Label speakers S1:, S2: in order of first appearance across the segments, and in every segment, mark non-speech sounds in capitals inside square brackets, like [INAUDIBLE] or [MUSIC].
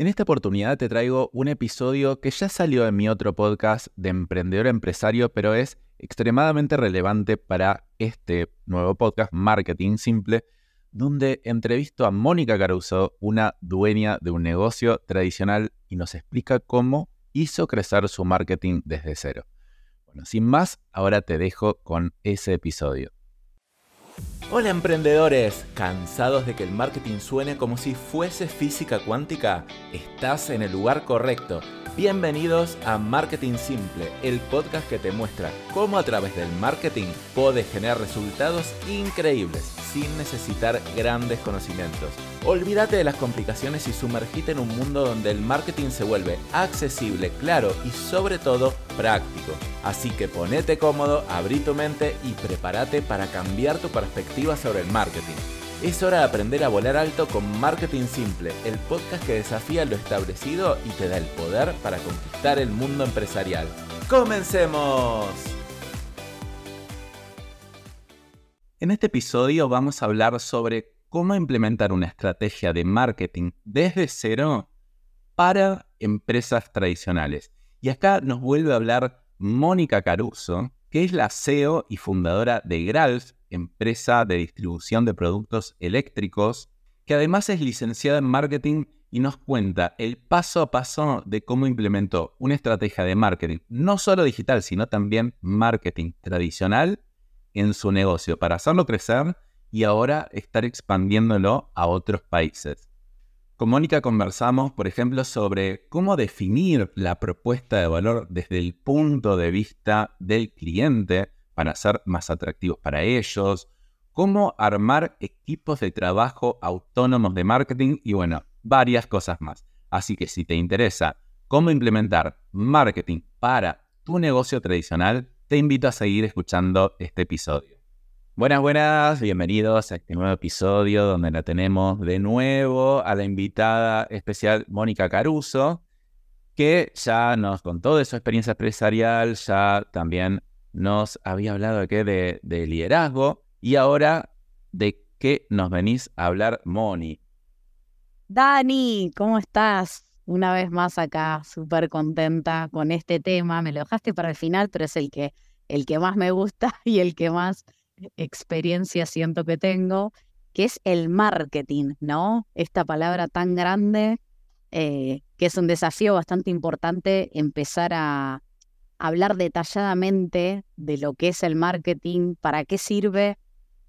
S1: En esta oportunidad te traigo un episodio que ya salió en mi otro podcast de emprendedor empresario, pero es extremadamente relevante para este nuevo podcast, Marketing Simple, donde entrevisto a Mónica Caruso, una dueña de un negocio tradicional, y nos explica cómo hizo crecer su marketing desde cero. Bueno, sin más, ahora te dejo con ese episodio. Hola emprendedores, ¿cansados de que el marketing suene como si fuese física cuántica? Estás en el lugar correcto. Bienvenidos a Marketing Simple, el podcast que te muestra cómo a través del marketing puedes generar resultados increíbles sin necesitar grandes conocimientos. Olvídate de las complicaciones y sumergite en un mundo donde el marketing se vuelve accesible, claro y sobre todo práctico. Así que ponete cómodo, abrí tu mente y prepárate para cambiar tu perspectiva sobre el marketing. Es hora de aprender a volar alto con Marketing Simple, el podcast que desafía lo establecido y te da el poder para conquistar el mundo empresarial. ¡Comencemos! En este episodio vamos a hablar sobre cómo implementar una estrategia de marketing desde cero para empresas tradicionales. Y acá nos vuelve a hablar Mónica Caruso, que es la CEO y fundadora de Gralf, empresa de distribución de productos eléctricos, que además es licenciada en marketing y nos cuenta el paso a paso de cómo implementó una estrategia de marketing, no solo digital, sino también marketing tradicional en su negocio para hacerlo crecer y ahora estar expandiéndolo a otros países. Con Mónica conversamos, por ejemplo, sobre cómo definir la propuesta de valor desde el punto de vista del cliente para ser más atractivos para ellos, cómo armar equipos de trabajo autónomos de marketing y bueno, varias cosas más. Así que si te interesa cómo implementar marketing para tu negocio tradicional, te invito a seguir escuchando este episodio. Buenas, buenas, bienvenidos a este nuevo episodio donde la tenemos de nuevo a la invitada especial Mónica Caruso, que ya nos contó de su experiencia empresarial, ya también nos había hablado qué, de, de liderazgo y ahora de qué nos venís a hablar, Moni.
S2: Dani, ¿cómo estás? Una vez más acá, súper contenta con este tema. Me lo dejaste para el final, pero es el que, el que más me gusta [LAUGHS] y el que más experiencia siento que tengo, que es el marketing, ¿no? Esta palabra tan grande, eh, que es un desafío bastante importante empezar a hablar detalladamente de lo que es el marketing, para qué sirve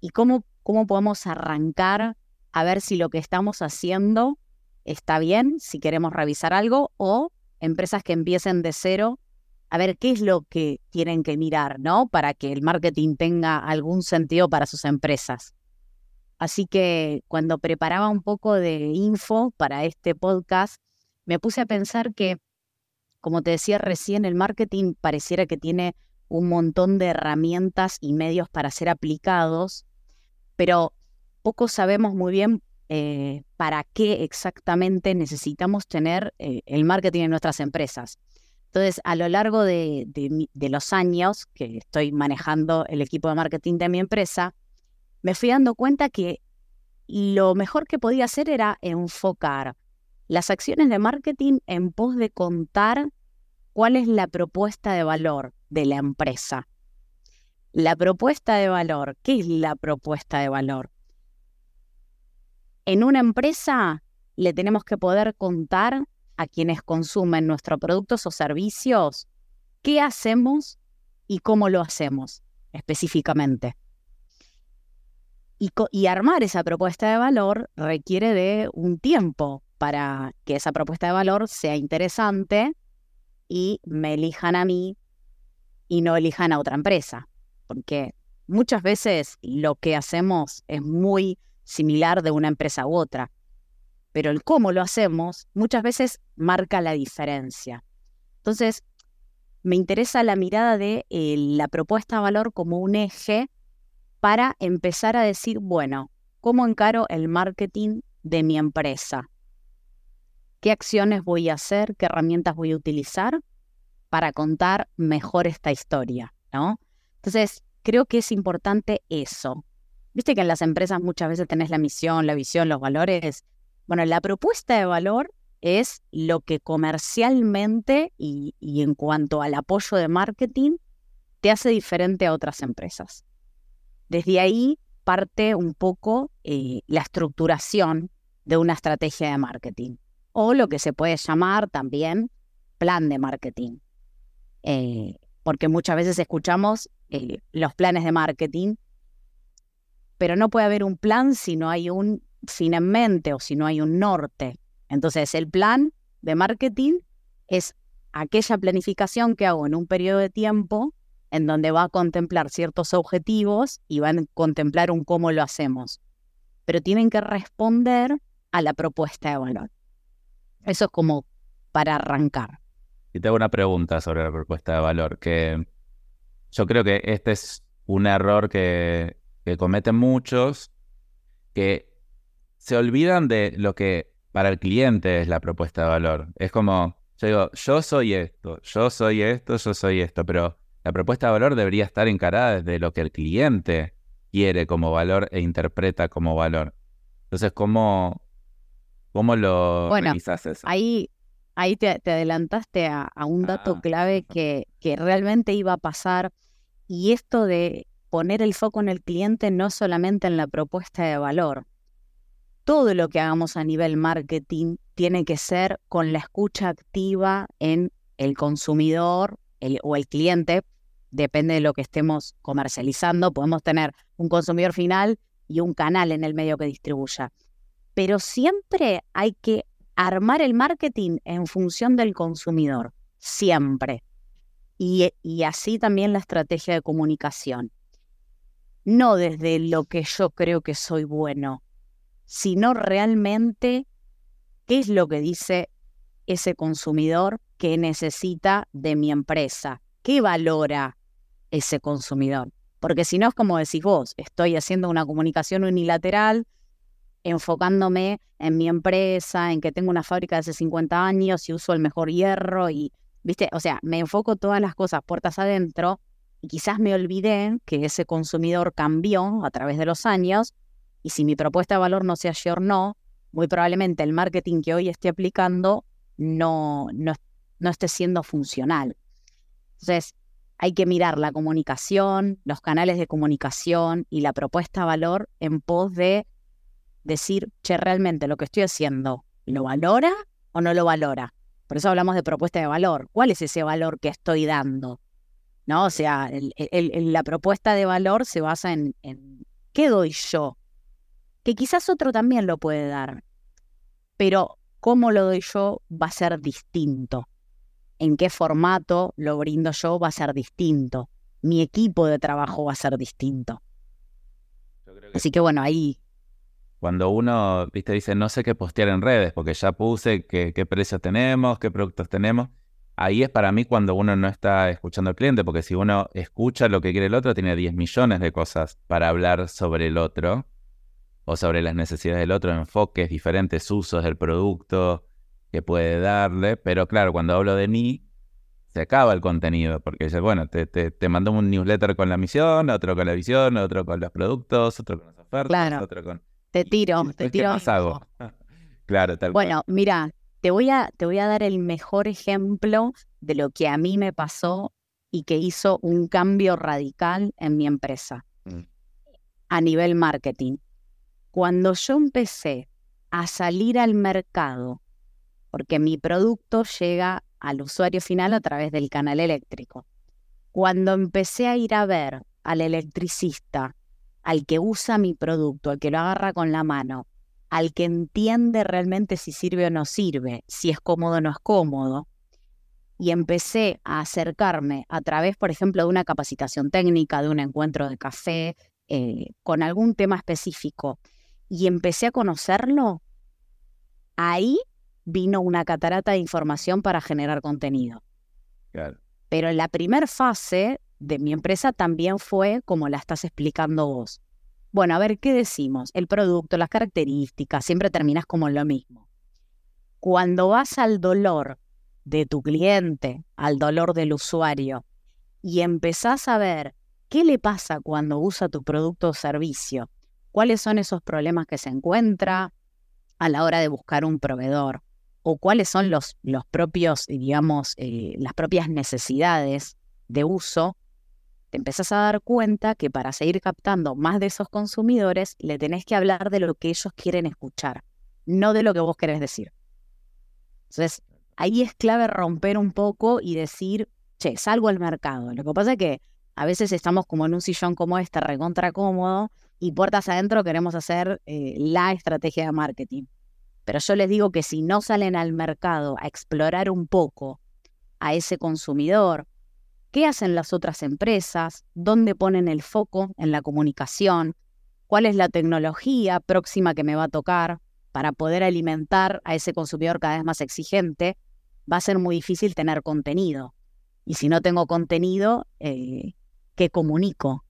S2: y cómo, cómo podemos arrancar a ver si lo que estamos haciendo está bien, si queremos revisar algo, o empresas que empiecen de cero a ver qué es lo que tienen que mirar, ¿no? Para que el marketing tenga algún sentido para sus empresas. Así que cuando preparaba un poco de info para este podcast, me puse a pensar que, como te decía recién, el marketing pareciera que tiene un montón de herramientas y medios para ser aplicados, pero poco sabemos muy bien eh, para qué exactamente necesitamos tener eh, el marketing en nuestras empresas. Entonces, a lo largo de, los años que estoy manejando el equipo de marketing de mi empresa, me fui dando cuenta que lo mejor que podía hacer era enfocar las acciones de marketing en pos de contar cuál es la propuesta de valor de la empresa. La propuesta de valor, ¿qué es la propuesta de valor? En una empresa le tenemos que poder contar a quienes consumen nuestros productos o servicios qué hacemos y cómo lo hacemos específicamente. Y, armar esa propuesta de valor requiere de un tiempo para que esa propuesta de valor sea interesante y me elijan a mí y no elijan a otra empresa. Porque muchas veces lo que hacemos es muy similar de una empresa u otra pero el cómo lo hacemos muchas veces marca la diferencia. Entonces, me interesa la mirada de eh, la propuesta de valor como un eje para empezar a decir, bueno, ¿cómo encaro el marketing de mi empresa? ¿Qué acciones voy a hacer? ¿Qué herramientas voy a utilizar para contar mejor esta historia? ¿no? Entonces, creo que es importante eso. Viste que en las empresas muchas veces tenés la misión, la visión, los valores, bueno, la propuesta de valor es lo que comercialmente y, en cuanto al apoyo de marketing te hace diferente a otras empresas. Desde ahí parte un poco eh, la estructuración de una estrategia de marketing o lo que se puede llamar también plan de marketing. Eh, porque muchas veces escuchamos eh, los planes de marketing, pero no puede haber un plan si no hay un fin en mente o si no hay un norte. Entonces, el plan de marketing es aquella planificación que hago en un periodo de tiempo en donde va a contemplar ciertos objetivos y va a contemplar un cómo lo hacemos. Pero tienen que responder a la propuesta de valor. Eso es como para arrancar.
S1: Y tengo una pregunta sobre la propuesta de valor, que yo creo que este es un error que, que cometen muchos, que se olvidan de lo que para el cliente es la propuesta de valor. Es como, yo digo, yo soy esto, yo soy esto, yo soy esto, pero la propuesta de valor debería estar encarada desde lo que el cliente quiere como valor e interpreta como valor. Entonces, ¿cómo, cómo lo
S2: bueno, eso? Ahí, ahí te, adelantaste a, un dato ah. clave que, que realmente iba a pasar y esto de poner el foco en el cliente no solamente en la propuesta de valor, todo lo que hagamos a nivel marketing tiene que ser con la escucha activa en el consumidor o el cliente, depende de lo que estemos comercializando. Podemos tener un consumidor final y un canal en el medio que distribuya. Pero siempre hay que armar el marketing en función del consumidor, siempre. Y, y así también la estrategia de comunicación. No desde lo que yo creo que soy bueno, sino realmente qué es lo que dice ese consumidor que necesita de mi empresa, qué valora ese consumidor. Porque si no es como decís vos, estoy haciendo una comunicación unilateral, enfocándome en mi empresa, en que tengo una fábrica de hace 50 años y uso el mejor hierro y, viste, o sea, me enfoco todas las cosas puertas adentro y quizás me olvidé que ese consumidor cambió a través de los años y si mi propuesta de valor no se no, muy probablemente el marketing que hoy esté aplicando no, no, no esté siendo funcional. Entonces, hay que mirar la comunicación, los canales de comunicación y la propuesta de valor en pos de decir, che, realmente lo que estoy haciendo, ¿lo valora o no lo valora? Por eso hablamos de propuesta de valor. ¿Cuál es ese valor que estoy dando? ¿No? O sea, la propuesta de valor se basa en, en qué doy yo que quizás otro también lo puede dar, pero cómo lo doy yo va a ser distinto. En qué formato lo brindo yo va a ser distinto. Mi equipo de trabajo va a ser distinto. Así que bueno, ahí.
S1: Cuando uno, viste, dice, no sé qué postear en redes, porque ya puse qué, qué precios tenemos, qué productos tenemos, ahí es para mí cuando uno no está escuchando al cliente, porque si uno escucha lo que quiere el otro, tiene 10 millones de cosas para hablar sobre el otro o sobre las necesidades del otro, enfoques, diferentes usos del producto que puede darle. Pero claro, cuando hablo de mí, se acaba el contenido, porque dice, bueno, te, te, mando un newsletter con la misión, otro con la visión, otro con los productos, otro con las ofertas, otro con...
S2: Te tiro, te tiro.
S1: ¿Qué más hago? claro, tal
S2: Bueno, mira, te voy, a, te voy a dar el mejor ejemplo de lo que a mí me pasó y que hizo un cambio radical en mi empresa mm. a nivel marketing cuando yo empecé a salir al mercado, porque mi producto llega al usuario final a través del canal eléctrico, cuando empecé a ir a ver al electricista, al que usa mi producto, al que lo agarra con la mano, al que entiende realmente si sirve o no sirve, si es cómodo o no es cómodo, y empecé a acercarme a través, por ejemplo, de una capacitación técnica, de un encuentro de café, eh, con algún tema específico, y empecé a conocerlo, ahí vino una catarata de información para generar contenido. Pero la primera fase de mi empresa también fue como la estás explicando vos. Bueno, a ver, ¿qué decimos? El producto, las características, siempre terminas como lo mismo. Cuando vas al dolor de tu cliente, al dolor del usuario, y empezás a ver qué le pasa cuando usa tu producto o servicio, cuáles son esos problemas que se encuentra a la hora de buscar un proveedor, o cuáles son los, los propios, digamos, eh, las propias necesidades de uso, te empezás a dar cuenta que para seguir captando más de esos consumidores, le tenés que hablar de lo que ellos quieren escuchar, no de lo que vos querés decir. Entonces, ahí es clave romper un poco y decir, che, salgo al mercado. Lo que pasa es que a veces estamos como en un sillón como este, recontra cómodo, y puertas adentro queremos hacer eh, la estrategia de marketing. Pero yo les digo que si no salen al mercado a explorar un poco a ese consumidor, qué hacen las otras empresas, dónde ponen el foco en la comunicación, cuál es la tecnología próxima que me va a tocar para poder alimentar a ese consumidor cada vez más exigente, va a ser muy difícil tener contenido. Y si no tengo contenido, eh, ¿qué comunico?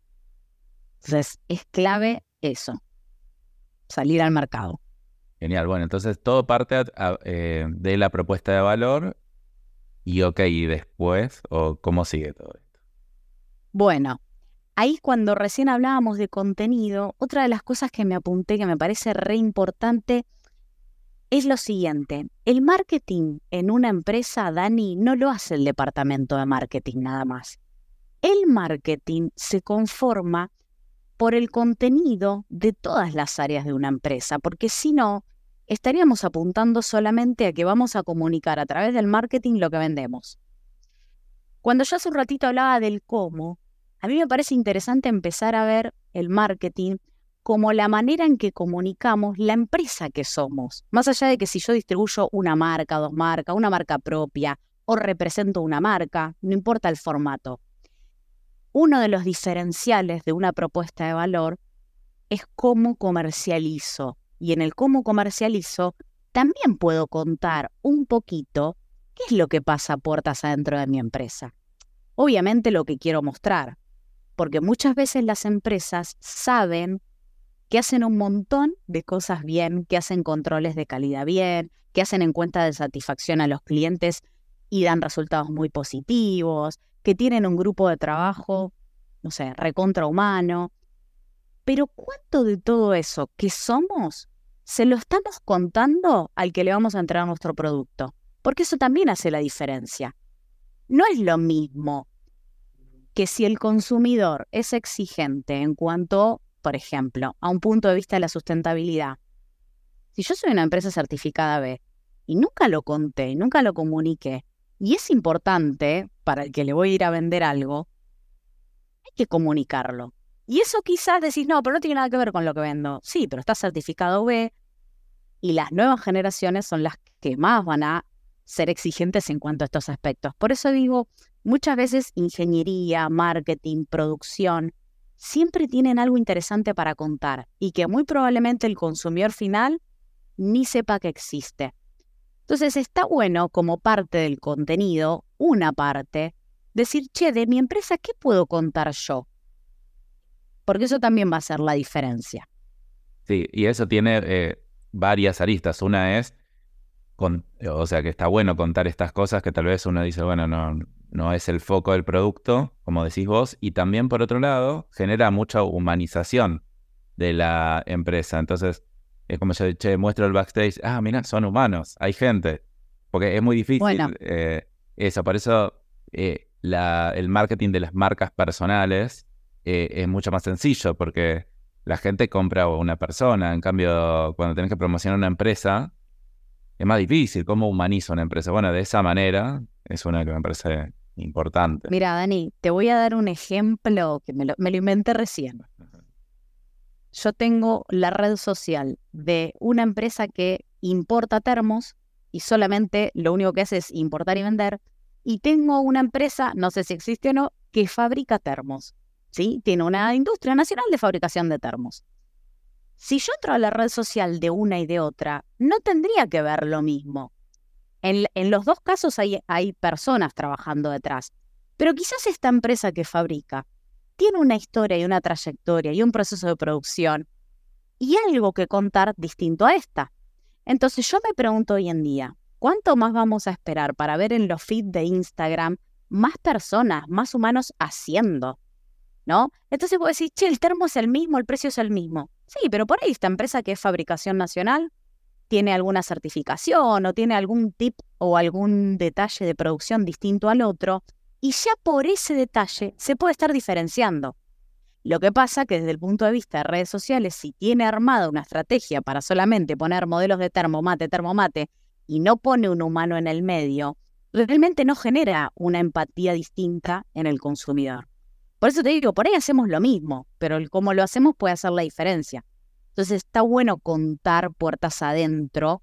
S2: Entonces, es clave eso, salir al mercado.
S1: Genial, bueno, entonces todo parte eh, de la propuesta de valor y ok, y después, o cómo sigue todo esto.
S2: Bueno, ahí cuando recién hablábamos de contenido, otra de las cosas que me apunté que me parece re importante es lo siguiente. El marketing en una empresa, Dani, no lo hace el departamento de marketing nada más. El marketing se conforma por el contenido de todas las áreas de una empresa, porque si no, estaríamos apuntando solamente a que vamos a comunicar a través del marketing lo que vendemos. Cuando yo hace un ratito hablaba del cómo, a mí me parece interesante empezar a ver el marketing como la manera en que comunicamos la empresa que somos. Más allá de que si yo distribuyo una marca, dos marcas, una marca propia o represento una marca, no importa el formato uno de los diferenciales de una propuesta de valor es cómo comercializo. Y en el cómo comercializo también puedo contar un poquito qué es lo que pasa puertas adentro de mi empresa. Obviamente lo que quiero mostrar, porque muchas veces las empresas saben que hacen un montón de cosas bien, que hacen controles de calidad bien, que hacen en cuenta de satisfacción a los clientes y dan resultados muy positivos, que tienen un grupo de trabajo, no sé, recontrahumano. Pero ¿cuánto de todo eso que somos se lo estamos contando al que le vamos a entregar nuestro producto? Porque eso también hace la diferencia. No es lo mismo que si el consumidor es exigente en cuanto, por ejemplo, a un punto de vista de la sustentabilidad. Si yo soy una empresa certificada B y nunca lo conté, nunca lo comuniqué, y es importante para el que le voy a ir a vender algo, hay que comunicarlo. Y eso quizás decís, no, pero no tiene nada que ver con lo que vendo. Sí, pero está certificado B y las nuevas generaciones son las que más van a ser exigentes en cuanto a estos aspectos. Por eso digo, muchas veces ingeniería, marketing, producción, siempre tienen algo interesante para contar y que muy probablemente el consumidor final ni sepa que existe. Entonces está bueno como parte del contenido, una parte, decir, che, de mi empresa, ¿qué puedo contar yo? Porque eso también va a ser la diferencia.
S1: Sí, y eso tiene eh, varias aristas. Una es, o sea, que está bueno contar estas cosas que tal vez uno dice, bueno, no, no es el foco del producto, como decís vos, y también por otro lado genera mucha humanización de la empresa. Entonces, es como yo che, muestro el backstage, ah, mira, son humanos, hay gente. Porque es muy difícil eh, eso, por eso eh, el marketing de las marcas personales eh, es mucho más sencillo, porque la gente compra una persona, en cambio, cuando tenés que promocionar una empresa, es más difícil. ¿Cómo humanizo una empresa? Bueno, de esa manera es una que me parece importante.
S2: Mira, Dani, te voy a dar un ejemplo que me lo, me lo inventé recién yo tengo la red social de una empresa que importa termos y solamente lo único que hace es importar y vender. Y tengo una empresa, no sé si existe o no, que fabrica termos. ¿Sí? Tiene una industria nacional de fabricación de termos. Si yo entro a la red social de una y de otra, no tendría que ver lo mismo. En, en los dos casos hay, hay personas trabajando detrás, pero quizás esta empresa que fabrica tiene una historia y una trayectoria y un proceso de producción y algo que contar distinto a esta. Entonces yo me pregunto hoy en día, ¿cuánto más vamos a esperar para ver en los feeds de Instagram más personas, más humanos haciendo? ¿No? Entonces vos decís, che, el termo es el mismo, el precio es el mismo. Sí, pero por ahí esta empresa que es fabricación nacional tiene alguna certificación o tiene algún tip o algún detalle de producción distinto al otro, y ya por ese detalle se puede estar diferenciando. Lo que pasa que desde el punto de vista de redes sociales, si tiene armada una estrategia para solamente poner modelos de termomate, termomate, y no pone un humano en el medio, realmente no genera una empatía distinta en el consumidor. Por eso te digo, por ahí hacemos lo mismo, pero el cómo lo hacemos puede hacer la diferencia. Entonces está bueno contar puertas adentro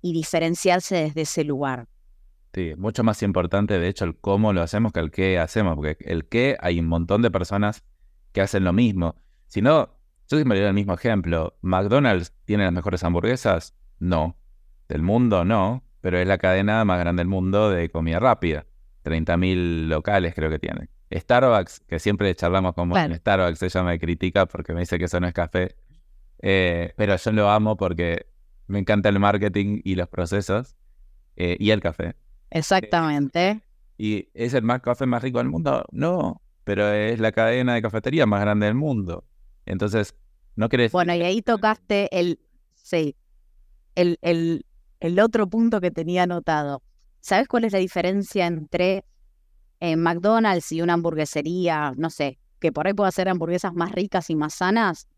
S2: y diferenciarse desde ese lugar.
S1: Sí, mucho más importante de hecho el cómo lo hacemos que el qué hacemos, porque el qué hay un montón de personas que hacen lo mismo. Si no, yo siempre doy el mismo ejemplo. ¿McDonald's tiene las mejores hamburguesas? No. ¿Del mundo? No. Pero es la cadena más grande del mundo de comida rápida. 30.000 locales creo que tiene. Starbucks, que siempre charlamos con Starbucks, ella me critica porque me dice que eso no es café. Eh, pero yo lo amo porque me encanta el marketing y los procesos eh, y el café.
S2: Exactamente.
S1: ¿Y es el más café más rico del mundo? No, pero es la cadena de cafetería más grande del mundo. Entonces, no crees.
S2: Bueno, y ahí tocaste el. Sí. El, el, el otro punto que tenía anotado. ¿Sabes cuál es la diferencia entre eh, McDonald's y una hamburguesería? No sé, que por ahí pueda hacer hamburguesas más ricas y más sanas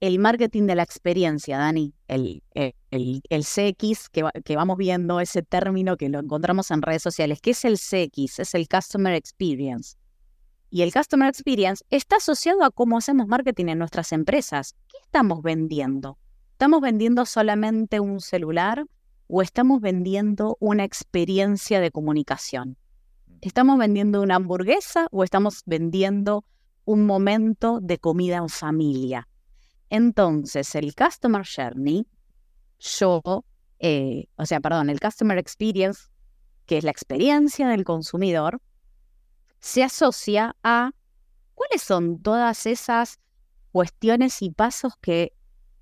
S2: el marketing de la experiencia, Dani, el, eh, el, el, CX que, que, vamos viendo, ese término que lo encontramos en redes sociales, ¿qué es el CX? Es el Customer Experience. Y el Customer Experience está asociado a cómo hacemos marketing en nuestras empresas. ¿Qué estamos vendiendo? ¿Estamos vendiendo solamente un celular o estamos vendiendo una experiencia de comunicación? ¿Estamos vendiendo una hamburguesa o estamos vendiendo un momento de comida en familia? Entonces, el Customer Journey, yo, eh, o sea, perdón, el Customer Experience, que es la experiencia del consumidor, se asocia a cuáles son todas esas cuestiones y pasos que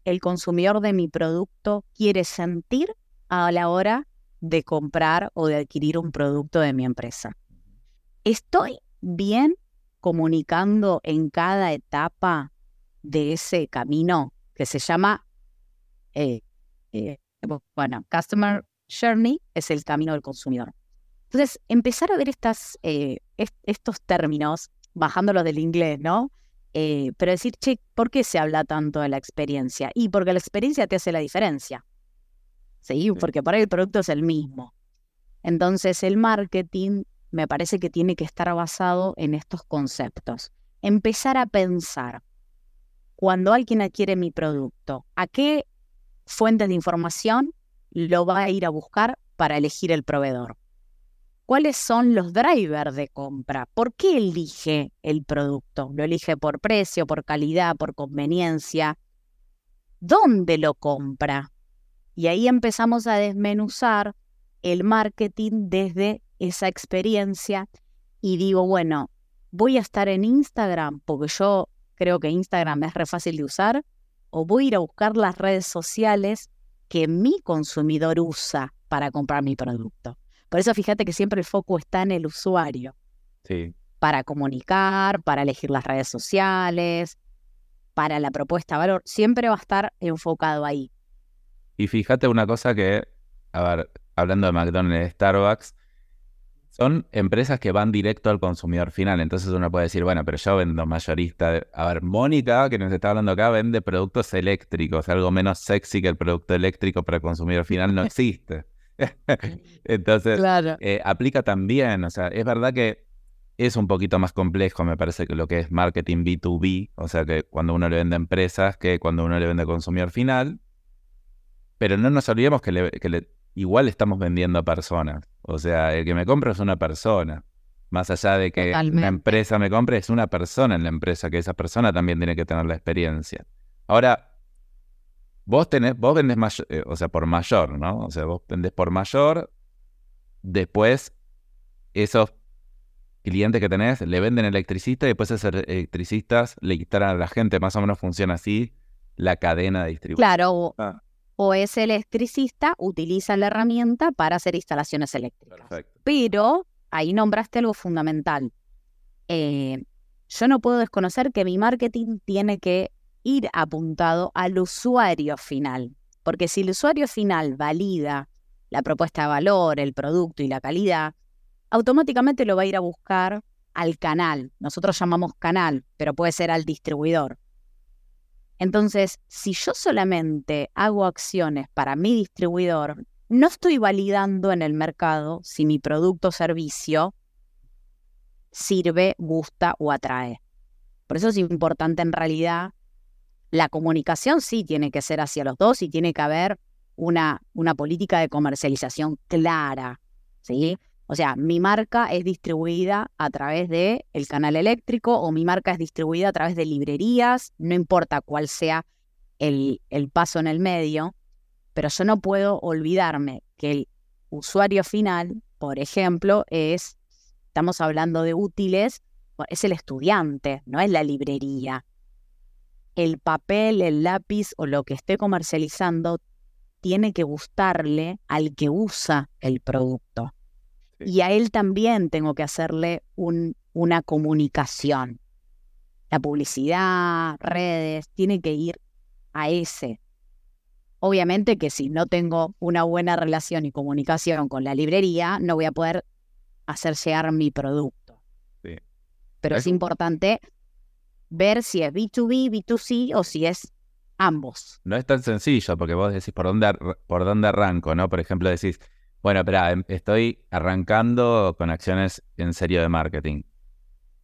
S2: el consumidor de mi producto quiere sentir a la hora de comprar o de adquirir un producto de mi empresa. ¿Estoy bien comunicando en cada etapa de ese camino que se llama, eh, eh, bueno, Customer Journey es el camino del consumidor. Entonces, empezar a ver estas, eh, estos términos, bajándolos del inglés, ¿no? pero decir, che, ¿por qué se habla tanto de la experiencia? Y porque la experiencia te hace la diferencia. ¿Sí? Porque por ahí el producto es el mismo. Entonces, el marketing me parece que tiene que estar basado en estos conceptos. Empezar a pensar cuando alguien adquiere mi producto, ¿a qué fuentes de información lo va a ir a buscar para elegir el proveedor? ¿Cuáles son los drivers de compra? ¿Por qué elige el producto? ¿Lo elige por precio, por calidad, por conveniencia? ¿Dónde lo compra? Y ahí empezamos a desmenuzar el marketing desde esa experiencia y digo, bueno, voy a estar en Instagram porque yo creo que Instagram es re fácil de usar, o voy a ir a buscar las redes sociales que mi consumidor usa para comprar mi producto. Por eso fíjate que siempre el foco está en el usuario.
S1: Sí.
S2: Para comunicar, para elegir las redes sociales, para la propuesta de valor, siempre va a estar enfocado ahí.
S1: Y fíjate una cosa que, a ver, hablando de McDonald's y Starbucks, son empresas que van directo al consumidor final. Entonces uno puede decir, bueno, pero yo vendo mayorista. A ver, Mónica, que nos está hablando acá, vende productos eléctricos. Algo menos sexy que el producto eléctrico para el consumidor final no existe. [LAUGHS] Entonces, eh, aplica también. O sea, es verdad que es un poquito más complejo, me parece, que lo que es marketing B2B. O sea, que cuando uno le vende a empresas que cuando uno le vende al consumidor final. Pero no nos olvidemos que le, que le igual estamos vendiendo a personas. O sea, el que me compra es una persona. Más allá de que una empresa me compre, es una persona en la empresa, que esa persona también tiene que tener la experiencia. Ahora, vos tenés, vos vendés mayor, eh, o sea, por mayor, ¿no? O sea, vos vendés por mayor, después esos clientes que tenés le venden electricista y después esos electricistas le instalan a la gente. Más o menos funciona así la cadena de distribución.
S2: Claro, ah o ese electricista utiliza la herramienta para hacer instalaciones eléctricas. Pero ahí nombraste algo fundamental. Eh, yo no puedo desconocer que mi marketing tiene que ir apuntado al usuario final. Porque si el usuario final valida la propuesta de valor, el producto y la calidad, automáticamente lo va a ir a buscar al canal. Nosotros llamamos canal, pero puede ser al distribuidor. Entonces, si yo solamente hago acciones para mi distribuidor, no estoy validando en el mercado si mi producto o servicio sirve, gusta o atrae. Por eso es importante en realidad la comunicación sí tiene que ser hacia los dos y tiene que haber una, una política de comercialización clara, ¿sí? O sea, mi marca es distribuida a través del el canal eléctrico o mi marca es distribuida a través de librerías, no importa cuál sea el, el paso en el medio, pero yo no puedo olvidarme que el usuario final, por ejemplo, es, estamos hablando de útiles, es el estudiante, no es la librería. El papel, el lápiz o lo que esté comercializando tiene que gustarle al que usa el producto. Y a él también tengo que hacerle un, una comunicación. La publicidad, redes, tiene que ir a ese. Obviamente que si no tengo una buena relación y comunicación con la librería, no voy a poder hacer llegar mi producto. Pero es importante ver si es B2B, B2C o si es ambos.
S1: No es tan sencillo porque vos decís por dónde, por dónde arranco, ¿no? Por ejemplo, decís, bueno, espera, em, estoy arrancando con acciones en serio de marketing.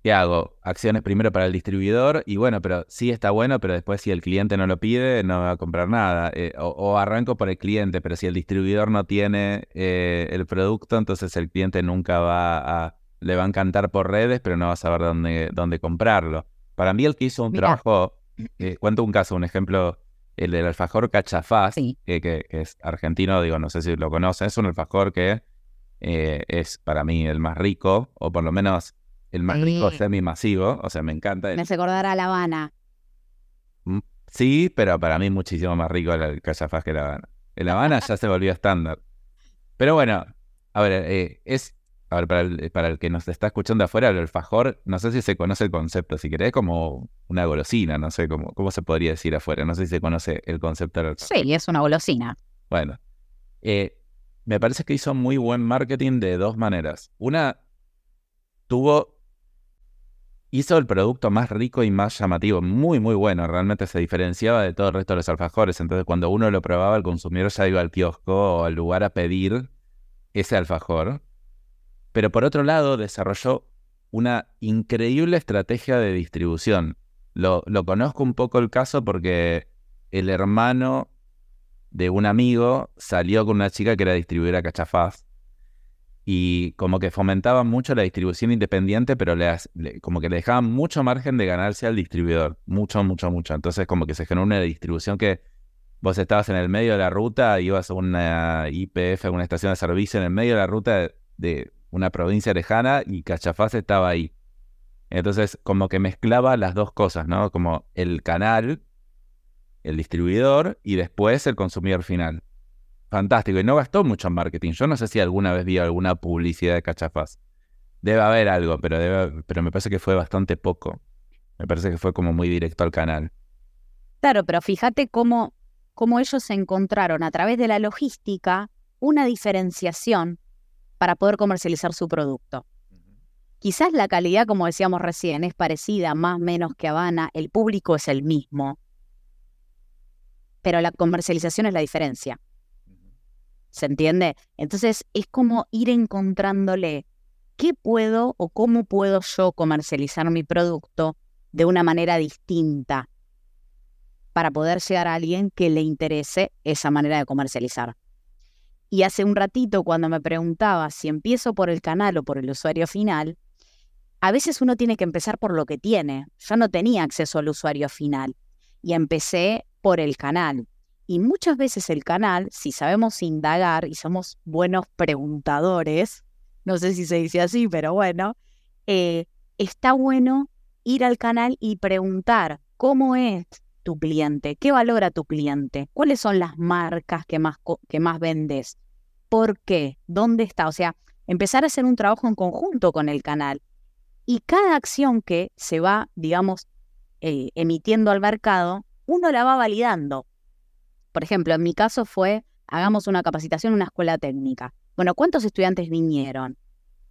S1: ¿Qué hago? Acciones primero para el distribuidor y bueno, pero sí está bueno, pero después si el cliente no lo pide, no va a comprar nada. Eh, o, arranco por el cliente, pero si el distribuidor no tiene eh, el producto, entonces el cliente nunca va a, le va a encantar por redes, pero no va a saber dónde, dónde comprarlo. Para mí el que hizo un trabajo, eh, cuento un caso, un ejemplo el del alfajor cachafaz, que, es argentino, digo, no sé si lo conocen, es un alfajor que eh, es para mí el más rico, o por lo menos el más rico semi-masivo, o sea, me encanta.
S2: Me hace acordar a La Habana.
S1: Mm, sí, pero para mí muchísimo más rico el cachafaz que La Habana. El Habana ya se volvió estándar. Pero bueno, a ver, eh, es a ver, para el, para el, que nos está escuchando afuera, el alfajor, no sé si se conoce el concepto, si querés, como una golosina, no sé cómo, cómo se podría decir afuera, no sé si se conoce el concepto del alfajor.
S2: Sí, es una golosina.
S1: Bueno, eh, me parece que hizo muy buen marketing de dos maneras. Una, tuvo, hizo el producto más rico y más llamativo, muy, muy bueno, realmente se diferenciaba de todo el resto de los alfajores, entonces cuando uno lo probaba, el consumidor ya iba al kiosco o al lugar a pedir ese alfajor pero por otro lado desarrolló una increíble estrategia de distribución. Lo, conozco un poco el caso porque el hermano de un amigo salió con una chica que era distribuidora cachafaz y como que fomentaban mucho la distribución independiente, pero como que le dejaban mucho margen de ganarse al distribuidor, mucho, mucho, mucho. Entonces como que se generó una distribución que vos estabas en el medio de la ruta, ibas a una IPF, a una estación de servicio en el medio de la ruta de una provincia lejana y Cachafaz estaba ahí. Entonces, como que mezclaba las dos cosas, ¿no? Como el canal, el distribuidor y después el consumidor final. Fantástico. Y no gastó mucho en marketing. Yo no sé si alguna vez vi alguna publicidad de Cachafaz. Debe haber algo, pero, pero me parece que fue bastante poco. Me parece que fue como muy directo al canal.
S2: Claro, pero fíjate cómo, cómo ellos encontraron a través de la logística una diferenciación para poder comercializar su producto. Quizás la calidad, como decíamos recién, es parecida más o menos que Habana, el público es el mismo, pero la comercialización es la diferencia. ¿Se entiende? Entonces es como ir encontrándole qué puedo o cómo puedo yo comercializar mi producto de una manera distinta para poder llegar a alguien que le interese esa manera de comercializar. Y hace un ratito cuando me preguntaba si empiezo por el canal o por el usuario final, a veces uno tiene que empezar por lo que tiene. Yo no tenía acceso al usuario final y empecé por el canal. Y muchas veces el canal, si sabemos indagar y somos buenos preguntadores, no sé si se dice así, pero bueno, eh, está bueno ir al canal y preguntar cómo es tu cliente, qué valora tu cliente, cuáles son las marcas que más, que más vendes, por qué, dónde está. O sea, empezar a hacer un trabajo en conjunto con el canal. Y cada acción que se va, digamos, eh, emitiendo al mercado, uno la va validando. Por ejemplo, en mi caso fue, hagamos una capacitación en una escuela técnica. Bueno, ¿cuántos estudiantes vinieron?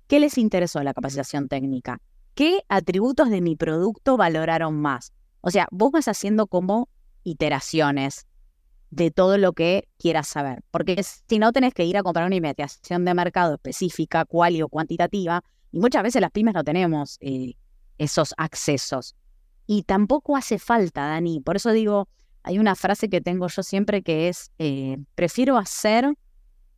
S2: ¿Qué les interesó la capacitación técnica? ¿Qué atributos de mi producto valoraron más? O sea, vos vas haciendo como iteraciones de todo lo que quieras saber. Porque si no, tenés que ir a comprar una investigación de mercado específica, cual o cuantitativa, y muchas veces las pymes no tenemos eh, esos accesos. Y tampoco hace falta, Dani. Por eso digo, hay una frase que tengo yo siempre que es, eh, prefiero hacer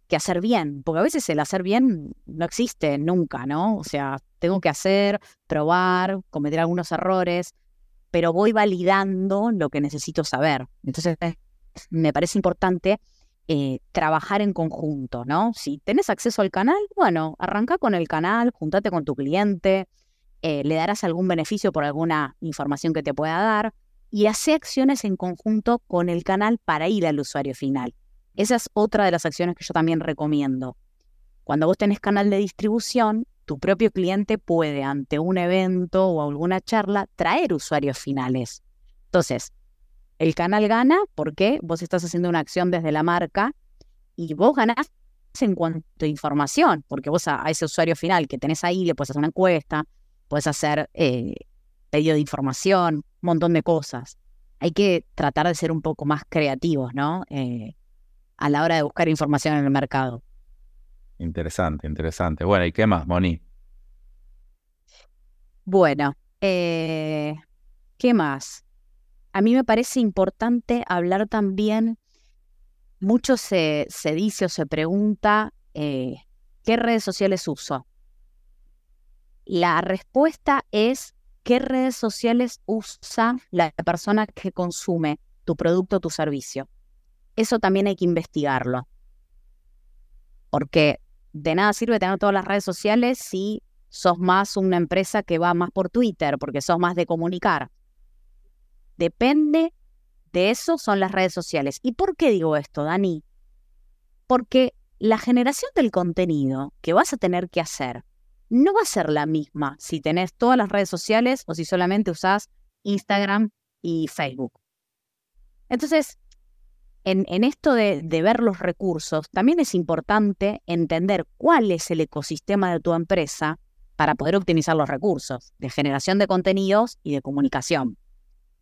S2: que hacer bien, porque a veces el hacer bien no existe nunca, ¿no? O sea, tengo que hacer, probar, cometer algunos errores, pero voy validando lo que necesito saber. Entonces, me parece importante eh, trabajar en conjunto, ¿no? Si tenés acceso al canal, bueno, arranca con el canal, juntate con tu cliente, eh, le darás algún beneficio por alguna información que te pueda dar y hace acciones en conjunto con el canal para ir al usuario final. Esa es otra de las acciones que yo también recomiendo. Cuando vos tenés canal de distribución, tu propio cliente puede, ante un evento o alguna charla, traer usuarios finales. Entonces, el canal gana porque vos estás haciendo una acción desde la marca y vos ganás en cuanto a información, porque vos a, ese usuario final que tenés ahí le puedes hacer una encuesta, puedes hacer eh, pedido de información, un montón de cosas. Hay que tratar de ser un poco más creativos, ¿no? Eh, a la hora de buscar información en el mercado.
S1: Interesante, interesante. Bueno, ¿y qué más, Moni?
S2: Bueno, eh, ¿qué más? A mí me parece importante hablar también, mucho se, dice o se pregunta, eh, ¿qué redes sociales uso? La respuesta es, ¿qué redes sociales usa la persona que consume tu producto o tu servicio? Eso también hay que investigarlo. Porque de nada sirve tener todas las redes sociales si sos más una empresa que va más por Twitter, porque sos más de comunicar depende de eso son las redes sociales. ¿Y por qué digo esto, Dani? Porque la generación del contenido que vas a tener que hacer no va a ser la misma si tenés todas las redes sociales o si solamente usás Instagram y Facebook. Entonces, en, esto de, de, ver los recursos, también es importante entender cuál es el ecosistema de tu empresa para poder optimizar los recursos de generación de contenidos y de comunicación.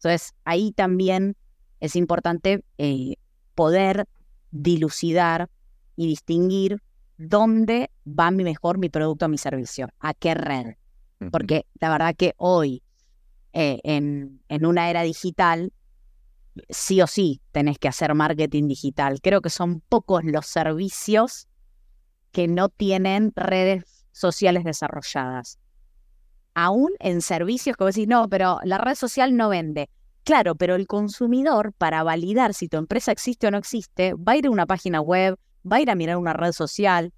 S2: Entonces, ahí también es importante eh, poder dilucidar y distinguir dónde va mi mejor mi producto o mi servicio, a qué red. Porque la verdad que hoy, eh, en, en una era digital, sí o sí tenés que hacer marketing digital. Creo que son pocos los servicios que no tienen redes sociales desarrolladas aún en servicios vos decís, no, pero la red social no vende. Claro, pero el consumidor, para validar si tu empresa existe o no existe, va a ir a una página web, va a ir a mirar una red social.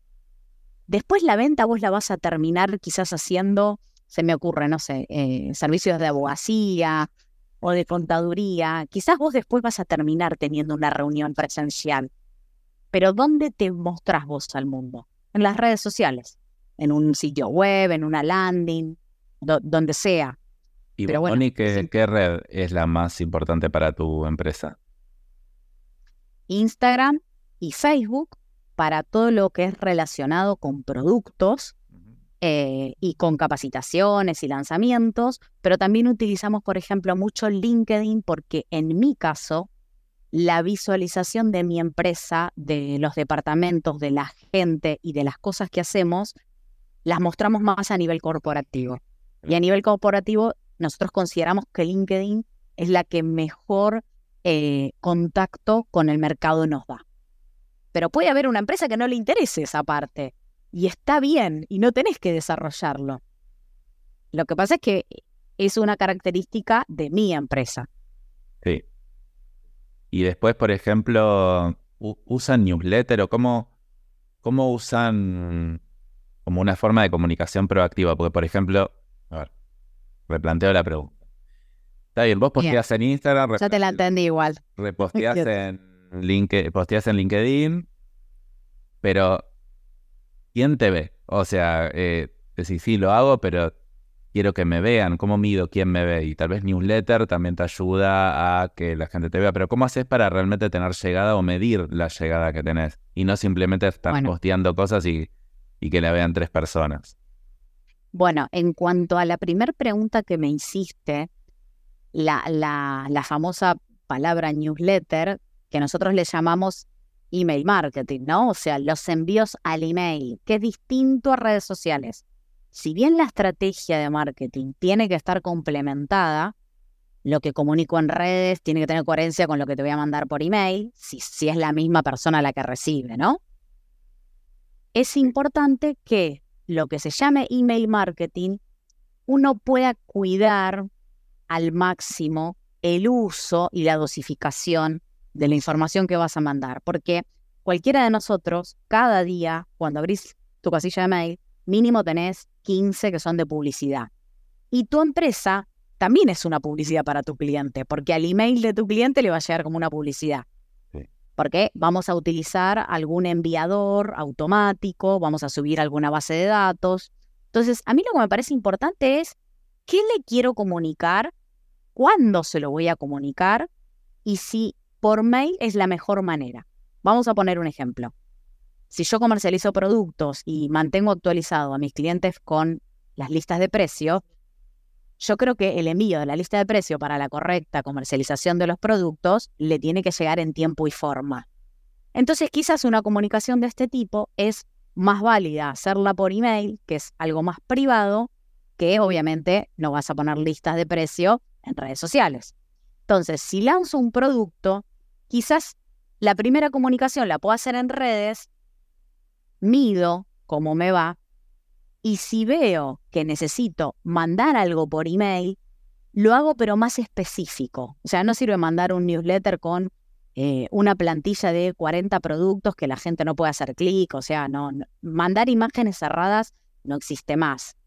S2: Después la venta vos la vas a terminar quizás haciendo, se me ocurre, no sé, eh, servicios de abogacía o de contaduría. Quizás vos después vas a terminar teniendo una reunión presencial. Pero ¿dónde te mostrás vos al mundo? En las redes sociales, en un sitio web, en una landing, donde sea.
S1: Y Pero ¿qué, red es la más importante para tu empresa?
S2: Instagram y Facebook para todo lo que es relacionado con productos eh, y con capacitaciones y lanzamientos, pero también utilizamos, por ejemplo, mucho LinkedIn porque en mi caso, la visualización de mi empresa, de los departamentos, de la gente y de las cosas que hacemos, las mostramos más a nivel corporativo. Y a nivel corporativo, nosotros consideramos que LinkedIn es la que mejor eh, contacto con el mercado nos da. Pero puede haber una empresa que no le interese esa parte. Y está bien, y no tenés que desarrollarlo. Lo que pasa es que es una característica de mi empresa.
S1: Sí. Y después, por ejemplo, ¿usan newsletter o cómo, cómo usan como una forma de comunicación proactiva? Porque, por ejemplo, a ver, replanteo la pregunta. Está bien, vos posteas en Instagram.
S2: Ya te la entendí igual.
S1: Reposteas en, posteas en LinkedIn, pero ¿quién te ve? O sea, eh, decís, sí, lo hago, pero quiero que me vean, cómo mido quién me ve. Y tal vez newsletter también te ayuda a que la gente te vea. Pero ¿cómo haces para realmente tener llegada o medir la llegada que tenés? Y no simplemente estar posteando cosas y, y que la vean tres personas.
S2: Bueno, en cuanto a la primera pregunta que me hiciste, la, la, la famosa palabra newsletter, que nosotros le llamamos email marketing, ¿no? O sea, los envíos al email, que es distinto a redes sociales. Si bien la estrategia de marketing tiene que estar complementada, lo que comunico en redes tiene que tener coherencia con lo que te voy a mandar por email, si, si es la misma persona la que recibe, ¿no? Es importante que lo que se llame email marketing, uno pueda cuidar al máximo el uso y la dosificación de la información que vas a mandar, porque cualquiera de nosotros, cada día, cuando abrís tu casilla de mail, mínimo tenés 15 que son de publicidad. Y tu empresa también es una publicidad para tu cliente, porque al email de tu cliente le va a llegar como una publicidad. Porque vamos a utilizar algún enviador automático, vamos a subir alguna base de datos. Entonces, a mí lo que me parece importante es qué le quiero comunicar, cuándo se lo voy a comunicar y si por mail es la mejor manera. Vamos a poner un ejemplo. Si yo comercializo productos y mantengo actualizado a mis clientes con las listas de precio, yo creo que el envío de la lista de precio para la correcta comercialización de los productos le tiene que llegar en tiempo y forma. Entonces quizás una comunicación de este tipo es más válida hacerla por email, que es algo más privado, que obviamente no vas a poner listas de precio en redes sociales. Entonces, si lanzo un producto, quizás la primera comunicación la puedo hacer en redes, mido cómo me va, y si veo que necesito mandar algo por email, lo hago pero más específico. O sea, no sirve mandar un newsletter con eh, una plantilla de 40 productos que la gente no puede hacer clic. O sea, no, mandar imágenes cerradas no existe más.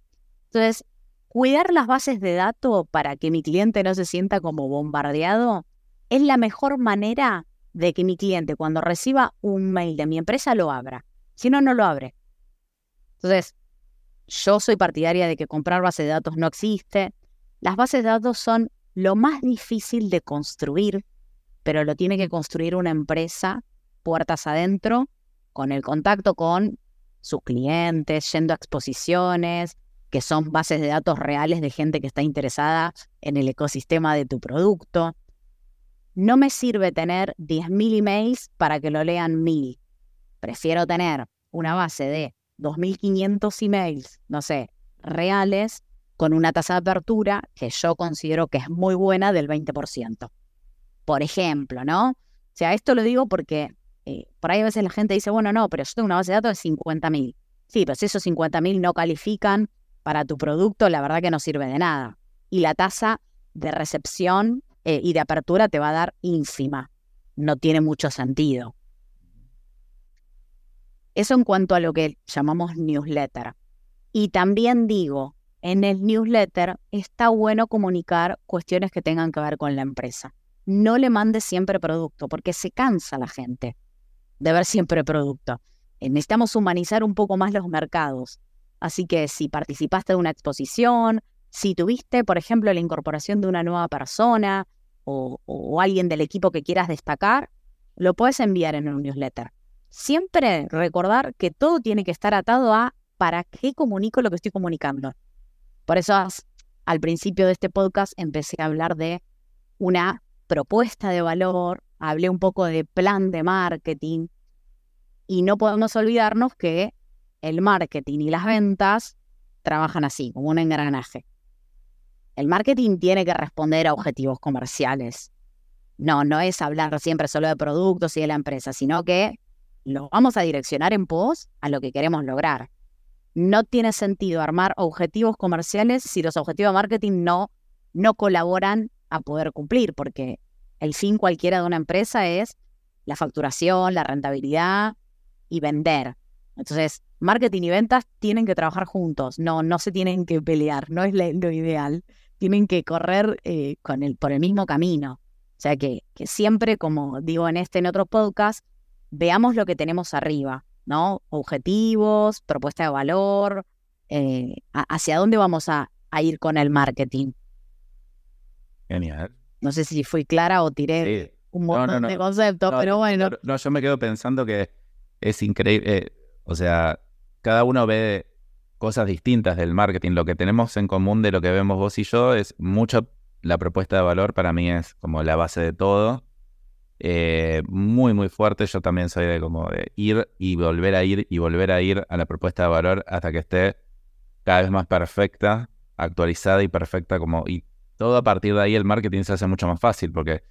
S2: Entonces, cuidar las bases de datos para que mi cliente no se sienta como bombardeado es la mejor manera de que mi cliente cuando reciba un mail de mi empresa lo abra. Si no, no lo abre. Entonces, yo soy partidaria de que comprar bases de datos no existe. Las bases de datos son lo más difícil de construir, pero lo tiene que construir una empresa puertas adentro, con el contacto con sus clientes, yendo a exposiciones, que son bases de datos reales de gente que está interesada en el ecosistema de tu producto. No me sirve tener 10.000 emails para que lo lean 1.000. Prefiero tener una base de 2.500 emails, no sé, reales, con una tasa de apertura que yo considero que es muy buena del 20%. Por ejemplo, ¿no? O sea, esto lo digo porque eh, por ahí a veces la gente dice, bueno, no, pero yo tengo una base de datos de 50.000. Sí, pero si esos 50.000 no califican para tu producto, la verdad que no sirve de nada. Y la tasa de recepción eh, y de apertura te va a dar ínfima. No tiene mucho sentido. Eso en cuanto a lo que llamamos newsletter. Y también digo, en el newsletter está bueno comunicar cuestiones que tengan que ver con la empresa. No le mandes siempre producto, porque se cansa la gente de ver siempre producto. Eh, necesitamos humanizar un poco más los mercados. Así que si participaste de una exposición, si tuviste, por ejemplo, la incorporación de una nueva persona o, alguien del equipo que quieras destacar, lo puedes enviar en un newsletter. Siempre recordar que todo tiene que estar atado a para qué comunico lo que estoy comunicando. Por eso al principio de este podcast empecé a hablar de una propuesta de valor, hablé un poco de plan de marketing y no podemos olvidarnos que el marketing y las ventas trabajan así, como un engranaje. El marketing tiene que responder a objetivos comerciales. No, no es hablar siempre solo de productos y de la empresa, sino que lo vamos a direccionar en pos a lo que queremos lograr. No tiene sentido armar objetivos comerciales si los objetivos de marketing no, no colaboran a poder cumplir, porque el fin cualquiera de una empresa es la facturación, la rentabilidad y vender. Entonces, marketing y ventas tienen que trabajar juntos, no, no se tienen que pelear, no es lo ideal, tienen que correr eh, con el, por el mismo camino. O sea que, que siempre, como digo en este, en otro podcast, veamos lo que tenemos arriba, ¿no? Objetivos, propuesta de valor, eh, hacia dónde vamos a a ir con el marketing.
S1: Genial.
S2: No sé si fui clara o tiré
S1: Sí.
S2: un
S1: no,
S2: montón
S1: no.
S2: de conceptos,
S1: No,
S2: pero bueno.
S1: No, no, yo me quedo pensando que es increíble. eh, o sea, cada uno ve cosas distintas del marketing. Lo que tenemos en común de lo que vemos vos y yo es mucho la propuesta de valor. Para mí es como la base de todo. Eh, muy, muy fuerte. Yo también soy de como de ir y volver a ir y volver a ir a la propuesta de valor hasta que esté cada vez más perfecta, actualizada y perfecta como y todo a partir de ahí el marketing se hace mucho más fácil porque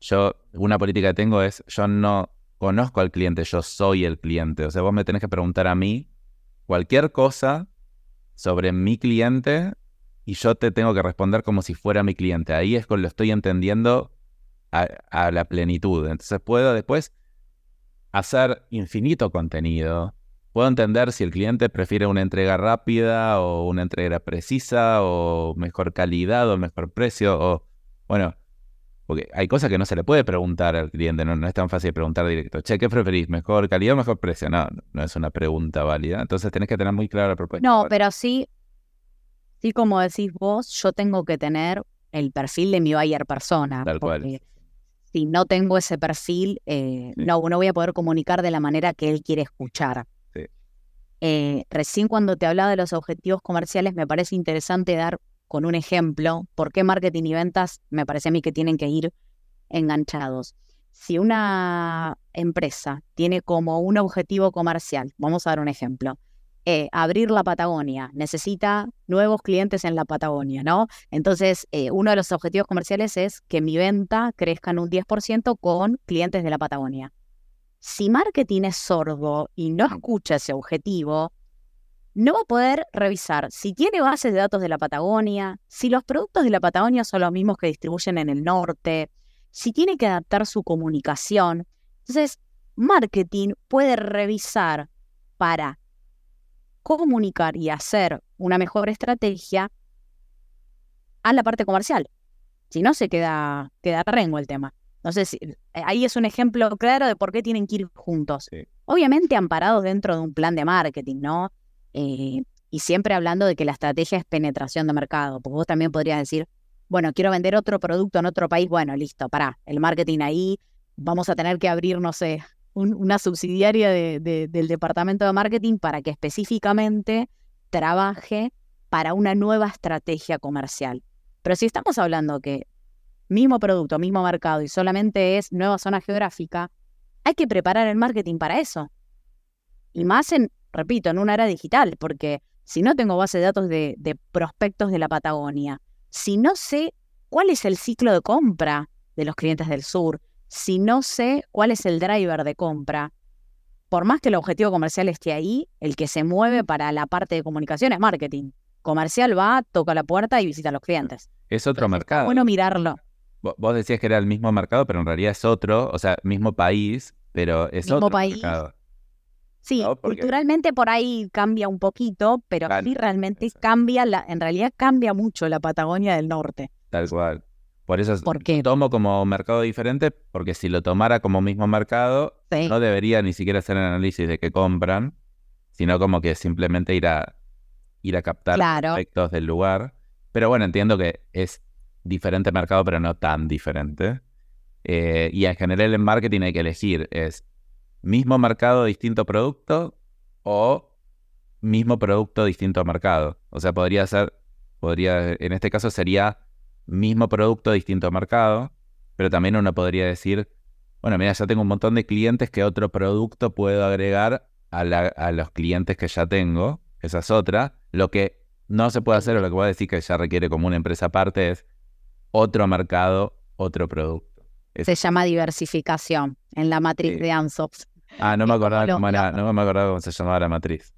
S1: yo una política que tengo es yo no conozco al cliente, yo soy el cliente. O sea, vos me tenés que preguntar a mí cualquier cosa sobre mi cliente y yo te tengo que responder como si fuera mi cliente. Ahí es con lo estoy entendiendo a, a la plenitud. Entonces puedo después hacer infinito contenido. Puedo entender si el cliente prefiere una entrega rápida o una entrega precisa o mejor calidad o mejor precio o bueno, porque hay cosas que no se le puede preguntar al cliente, no, no es tan fácil preguntar directo. Che, ¿qué preferís? ¿Mejor calidad o mejor precio? No, no es una pregunta válida. Entonces tenés que tener muy clara la propuesta.
S2: No, pero sí, sí como decís vos, yo tengo que tener el perfil de mi buyer persona.
S1: Tal cual.
S2: Si no tengo ese perfil, eh,
S1: Sí.
S2: no, no voy a poder comunicar de la manera que él quiere escuchar.
S1: Sí.
S2: Eh, recién cuando te hablaba de los objetivos comerciales, me parece interesante dar con un ejemplo por qué marketing y ventas me parece a mí que tienen que ir enganchados. Si una empresa tiene como un objetivo comercial, vamos a dar un ejemplo, eh, abrir la Patagonia, necesita nuevos clientes en la Patagonia, ¿no? Entonces, eh, uno de los objetivos comerciales es que mi venta crezca en un 10% con clientes de la Patagonia. Si marketing es sordo y no escucha ese objetivo, no va a poder revisar si tiene bases de datos de la Patagonia, si los productos de la Patagonia son los mismos que distribuyen en el norte, si tiene que adaptar su comunicación. Entonces, marketing puede revisar para comunicar y hacer una mejor estrategia a la parte comercial. Si no, se queda, queda rengo el tema. Entonces, eh, ahí es un ejemplo claro de por qué tienen que ir juntos.
S1: Sí.
S2: Obviamente amparados dentro de un plan de marketing, ¿no? Eh, y siempre hablando de que la estrategia es penetración de mercado, porque vos también podrías decir, bueno, quiero vender otro producto en otro país, bueno, listo, pará, el marketing ahí, vamos a tener que abrir, no sé, un- una subsidiaria de- de- del departamento de marketing para que específicamente trabaje para una nueva estrategia comercial. Pero si estamos hablando que mismo producto, mismo mercado y solamente es nueva zona geográfica, hay que preparar el marketing para eso. Y más en, repito, en una era digital, porque si no tengo base de datos de prospectos de la Patagonia, si no sé cuál es el ciclo de compra de los clientes del sur, si no sé cuál es el driver de compra, por más que el objetivo comercial esté ahí, el que se mueve para la parte de comunicación es marketing. Comercial va, toca la puerta y visita a los clientes.
S1: Es otro
S2: Entonces,
S1: mercado.
S2: Bueno mirarlo.
S1: Vo- Vos decías que era el mismo mercado, pero en realidad es otro, o sea, mismo país, pero es
S2: Mismo
S1: otro
S2: país.
S1: mercado.
S2: Sí,
S1: ¿no? Porque-
S2: culturalmente por ahí cambia un poquito, pero
S1: Claro,
S2: sí realmente cambia, la, en realidad cambia mucho la Patagonia del norte.
S1: Tal cual. Por eso es-
S2: ¿Por qué?
S1: tomo como mercado diferente, porque si lo tomara como mismo mercado,
S2: Sí.
S1: no debería ni siquiera hacer análisis de qué compran, sino como que simplemente ir a ir a captar
S2: Claro.
S1: aspectos del lugar. Pero bueno, entiendo que es diferente mercado, pero no tan diferente. Eh, y en general en marketing hay que elegir, es mismo mercado, distinto producto, o mismo producto, distinto mercado. O sea, podría ser, podría, en este caso sería mismo producto, distinto mercado, pero también uno podría decir, bueno, mira, ya tengo un montón de clientes que otro producto puedo agregar a, la- a los clientes que ya tengo, esa es otra. Lo que no se puede hacer, o lo que voy a decir que ya requiere como una empresa aparte, es otro mercado, otro producto. Es-
S2: Se llama diversificación en la matriz
S1: Sí.
S2: de Ansoft.
S1: Ah, no me
S2: como
S1: acordaba cómo era, no me acordaba cómo se llamaba la matriz.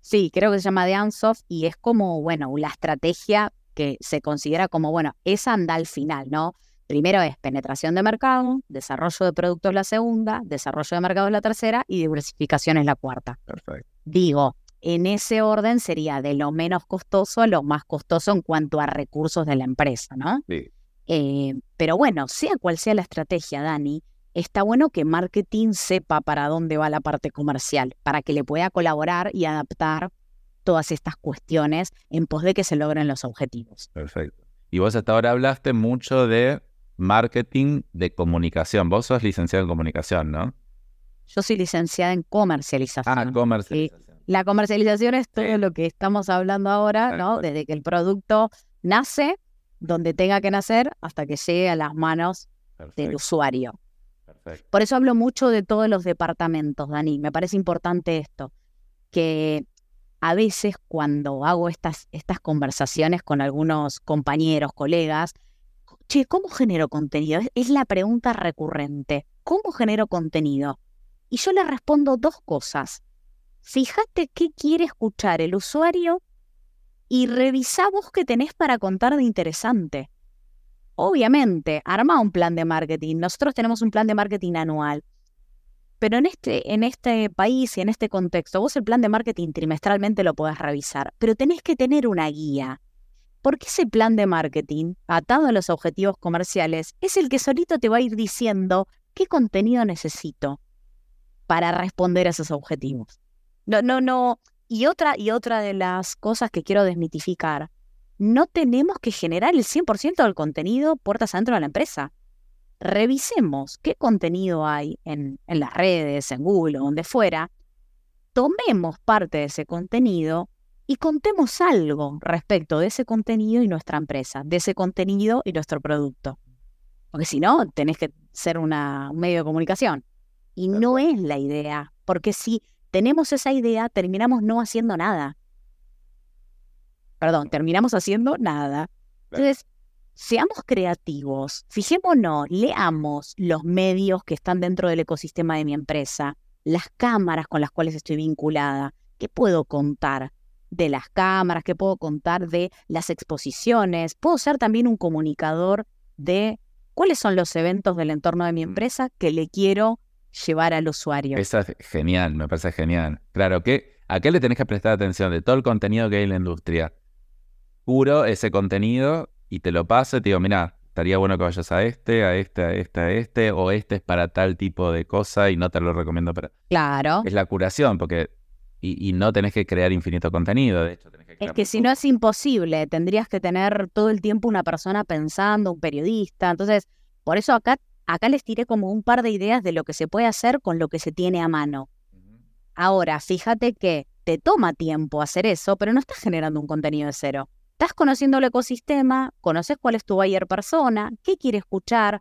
S2: Sí, creo que se llama de Ansoft y es como, bueno, la estrategia que se considera como, bueno, esa anda al final, ¿no? Primero es penetración de mercado, desarrollo de productos la segunda, desarrollo de mercado es la tercera y diversificación es la cuarta.
S1: Perfecto.
S2: Digo, en ese orden sería de lo menos costoso a lo más costoso en cuanto a recursos de la empresa, ¿no?
S1: Sí.
S2: Eh, pero bueno, sea cual sea la estrategia, Dani, está bueno que marketing sepa para dónde va la parte comercial, para que le pueda colaborar y adaptar todas estas cuestiones en pos de que se logren los objetivos.
S1: Perfecto. Y vos hasta ahora hablaste mucho de marketing de comunicación. Vos sos licenciado en comunicación, ¿no?
S2: Yo soy licenciada en comercialización.
S1: Ah, comercialización.
S2: la comercialización es todo lo que estamos hablando ahora, ¿no? Desde que el producto nace, donde tenga que nacer, hasta que llegue a las manos del usuario. Perfecto. Por eso hablo mucho de todos los departamentos, Dani. Me parece importante esto, que a veces cuando hago estas, estas conversaciones con algunos compañeros, colegas, che, ¿cómo genero contenido? Es, la pregunta recurrente. ¿Cómo genero contenido? Y yo le respondo dos cosas. Fíjate qué quiere escuchar el usuario y revisá vos qué tenés para contar de interesante. Obviamente, arma un plan de marketing. Nosotros tenemos un plan de marketing anual. Pero en este, en este país y en este contexto, vos el plan de marketing trimestralmente lo podés revisar, pero tenés que tener una guía. Porque ese plan de marketing, atado a los objetivos comerciales, es el que solito te va a ir diciendo qué contenido necesito para responder a esos objetivos. No, no, no. Y otra, y otra de las cosas que quiero desmitificar, no tenemos que generar el 100% del contenido puertas adentro de la empresa revisemos qué contenido hay en, las redes, en Google o donde fuera, tomemos parte de ese contenido y contemos algo respecto de ese contenido y nuestra empresa, de ese contenido y nuestro producto. Porque si no, tenés que ser una, un medio de comunicación. Y no es la idea, porque si tenemos esa idea, terminamos no haciendo nada. Perdón, terminamos haciendo nada. Entonces, seamos creativos, fijémonos, leamos los medios que están dentro del ecosistema de mi empresa, las cámaras con las cuales estoy vinculada, qué puedo contar de las cámaras, qué puedo contar de las exposiciones, puedo ser también un comunicador de cuáles son los eventos del entorno de mi mm. empresa que le quiero llevar al usuario.
S1: Eso es genial, me parece genial. Claro, que ¿a qué le tenés que prestar atención de todo el contenido que hay en la industria? Puro ese contenido y te lo paso y te digo, mira, estaría bueno que vayas a este, a este, a este, a este, o este es para tal tipo de cosa y no te lo recomiendo para...
S2: Claro.
S1: Es la curación, porque... Y, no tenés que crear infinito contenido, de hecho. Tenés que
S2: es que si no es imposible, tendrías que tener todo el tiempo una persona pensando, un periodista. Entonces, por eso acá, acá les tiré como un par de ideas de lo que se puede hacer con lo que se tiene a mano. Ahora, fíjate que te toma tiempo hacer eso, pero no estás generando un contenido de cero. Estás conociendo el ecosistema, conoces cuál es tu buyer persona, qué quiere escuchar,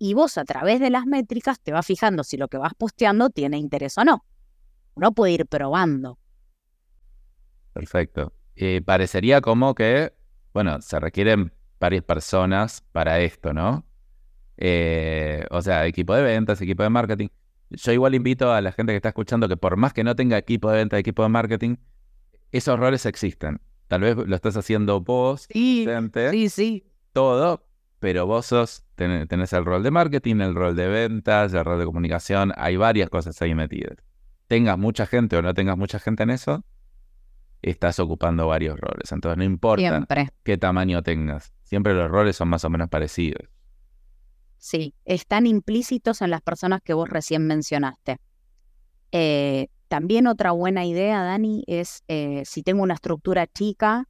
S2: y vos a través de las métricas te vas fijando si lo que vas posteando tiene interés o no. Uno puede ir probando.
S1: Perfecto. Y parecería como que, bueno, se requieren varias personas para esto, ¿no? Eh, o sea, equipo de ventas, equipo de marketing. Yo igual invito a la gente que está escuchando que por más que no tenga equipo de ventas, equipo de marketing, esos roles existen. Tal vez lo estás haciendo vos,
S2: sí, sí, sí.
S1: todo, pero vos sos, tenés el rol de marketing, el rol de ventas, el rol de comunicación, hay varias cosas ahí metidas. Tengas mucha gente o no tengas mucha gente en eso, estás ocupando varios roles. Entonces no importa qué tamaño tengas, siempre los roles son más o menos parecidos.
S2: Sí, están implícitos en las personas que vos recién mencionaste. Eh, también otra buena idea, Dani, es eh, si tengo una estructura chica,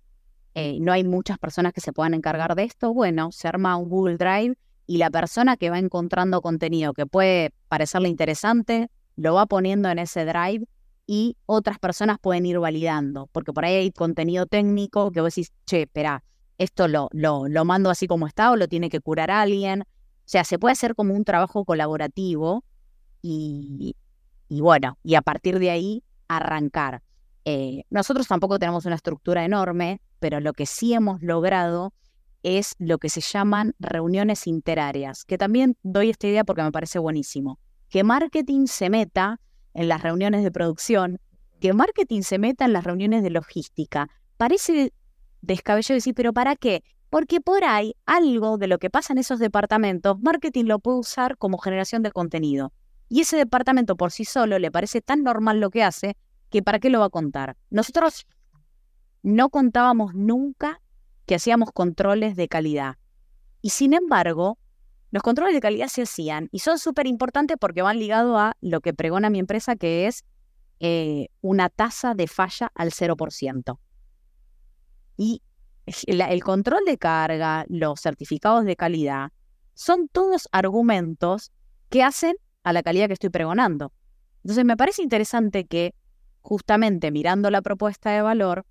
S2: eh, no hay muchas personas que se puedan encargar de esto, bueno, se arma un Google Drive y la persona que va encontrando contenido que puede parecerle interesante, lo va poniendo en ese Drive y otras personas pueden ir validando, porque por ahí hay contenido técnico que vos decís, che, espera, esto lo, lo, lo mando así como está o lo tiene que curar alguien. O sea, se puede hacer como un trabajo colaborativo y, y bueno, y a partir de ahí arrancar. Eh, nosotros tampoco tenemos una estructura enorme, pero lo que sí hemos logrado es lo que se llaman reuniones interáreas, que también doy esta idea porque me parece buenísimo. Que marketing se meta en las reuniones de producción, que marketing se meta en las reuniones de logística. Parece descabellado decir, pero ¿para qué? Porque por ahí algo de lo que pasa en esos departamentos, marketing lo puede usar como generación de contenido. Y ese departamento por sí solo le parece tan normal lo que hace que para qué lo va a contar. Nosotros no contábamos nunca que hacíamos controles de calidad. Y sin embargo, los controles de calidad se hacían y son súper importantes porque van ligados a lo que pregona mi empresa, que es eh, una tasa de falla al 0%. Y el control de carga, los certificados de calidad, son todos argumentos que hacen a la calidad que estoy pregonando. Entonces me parece interesante que justamente mirando la propuesta de valor,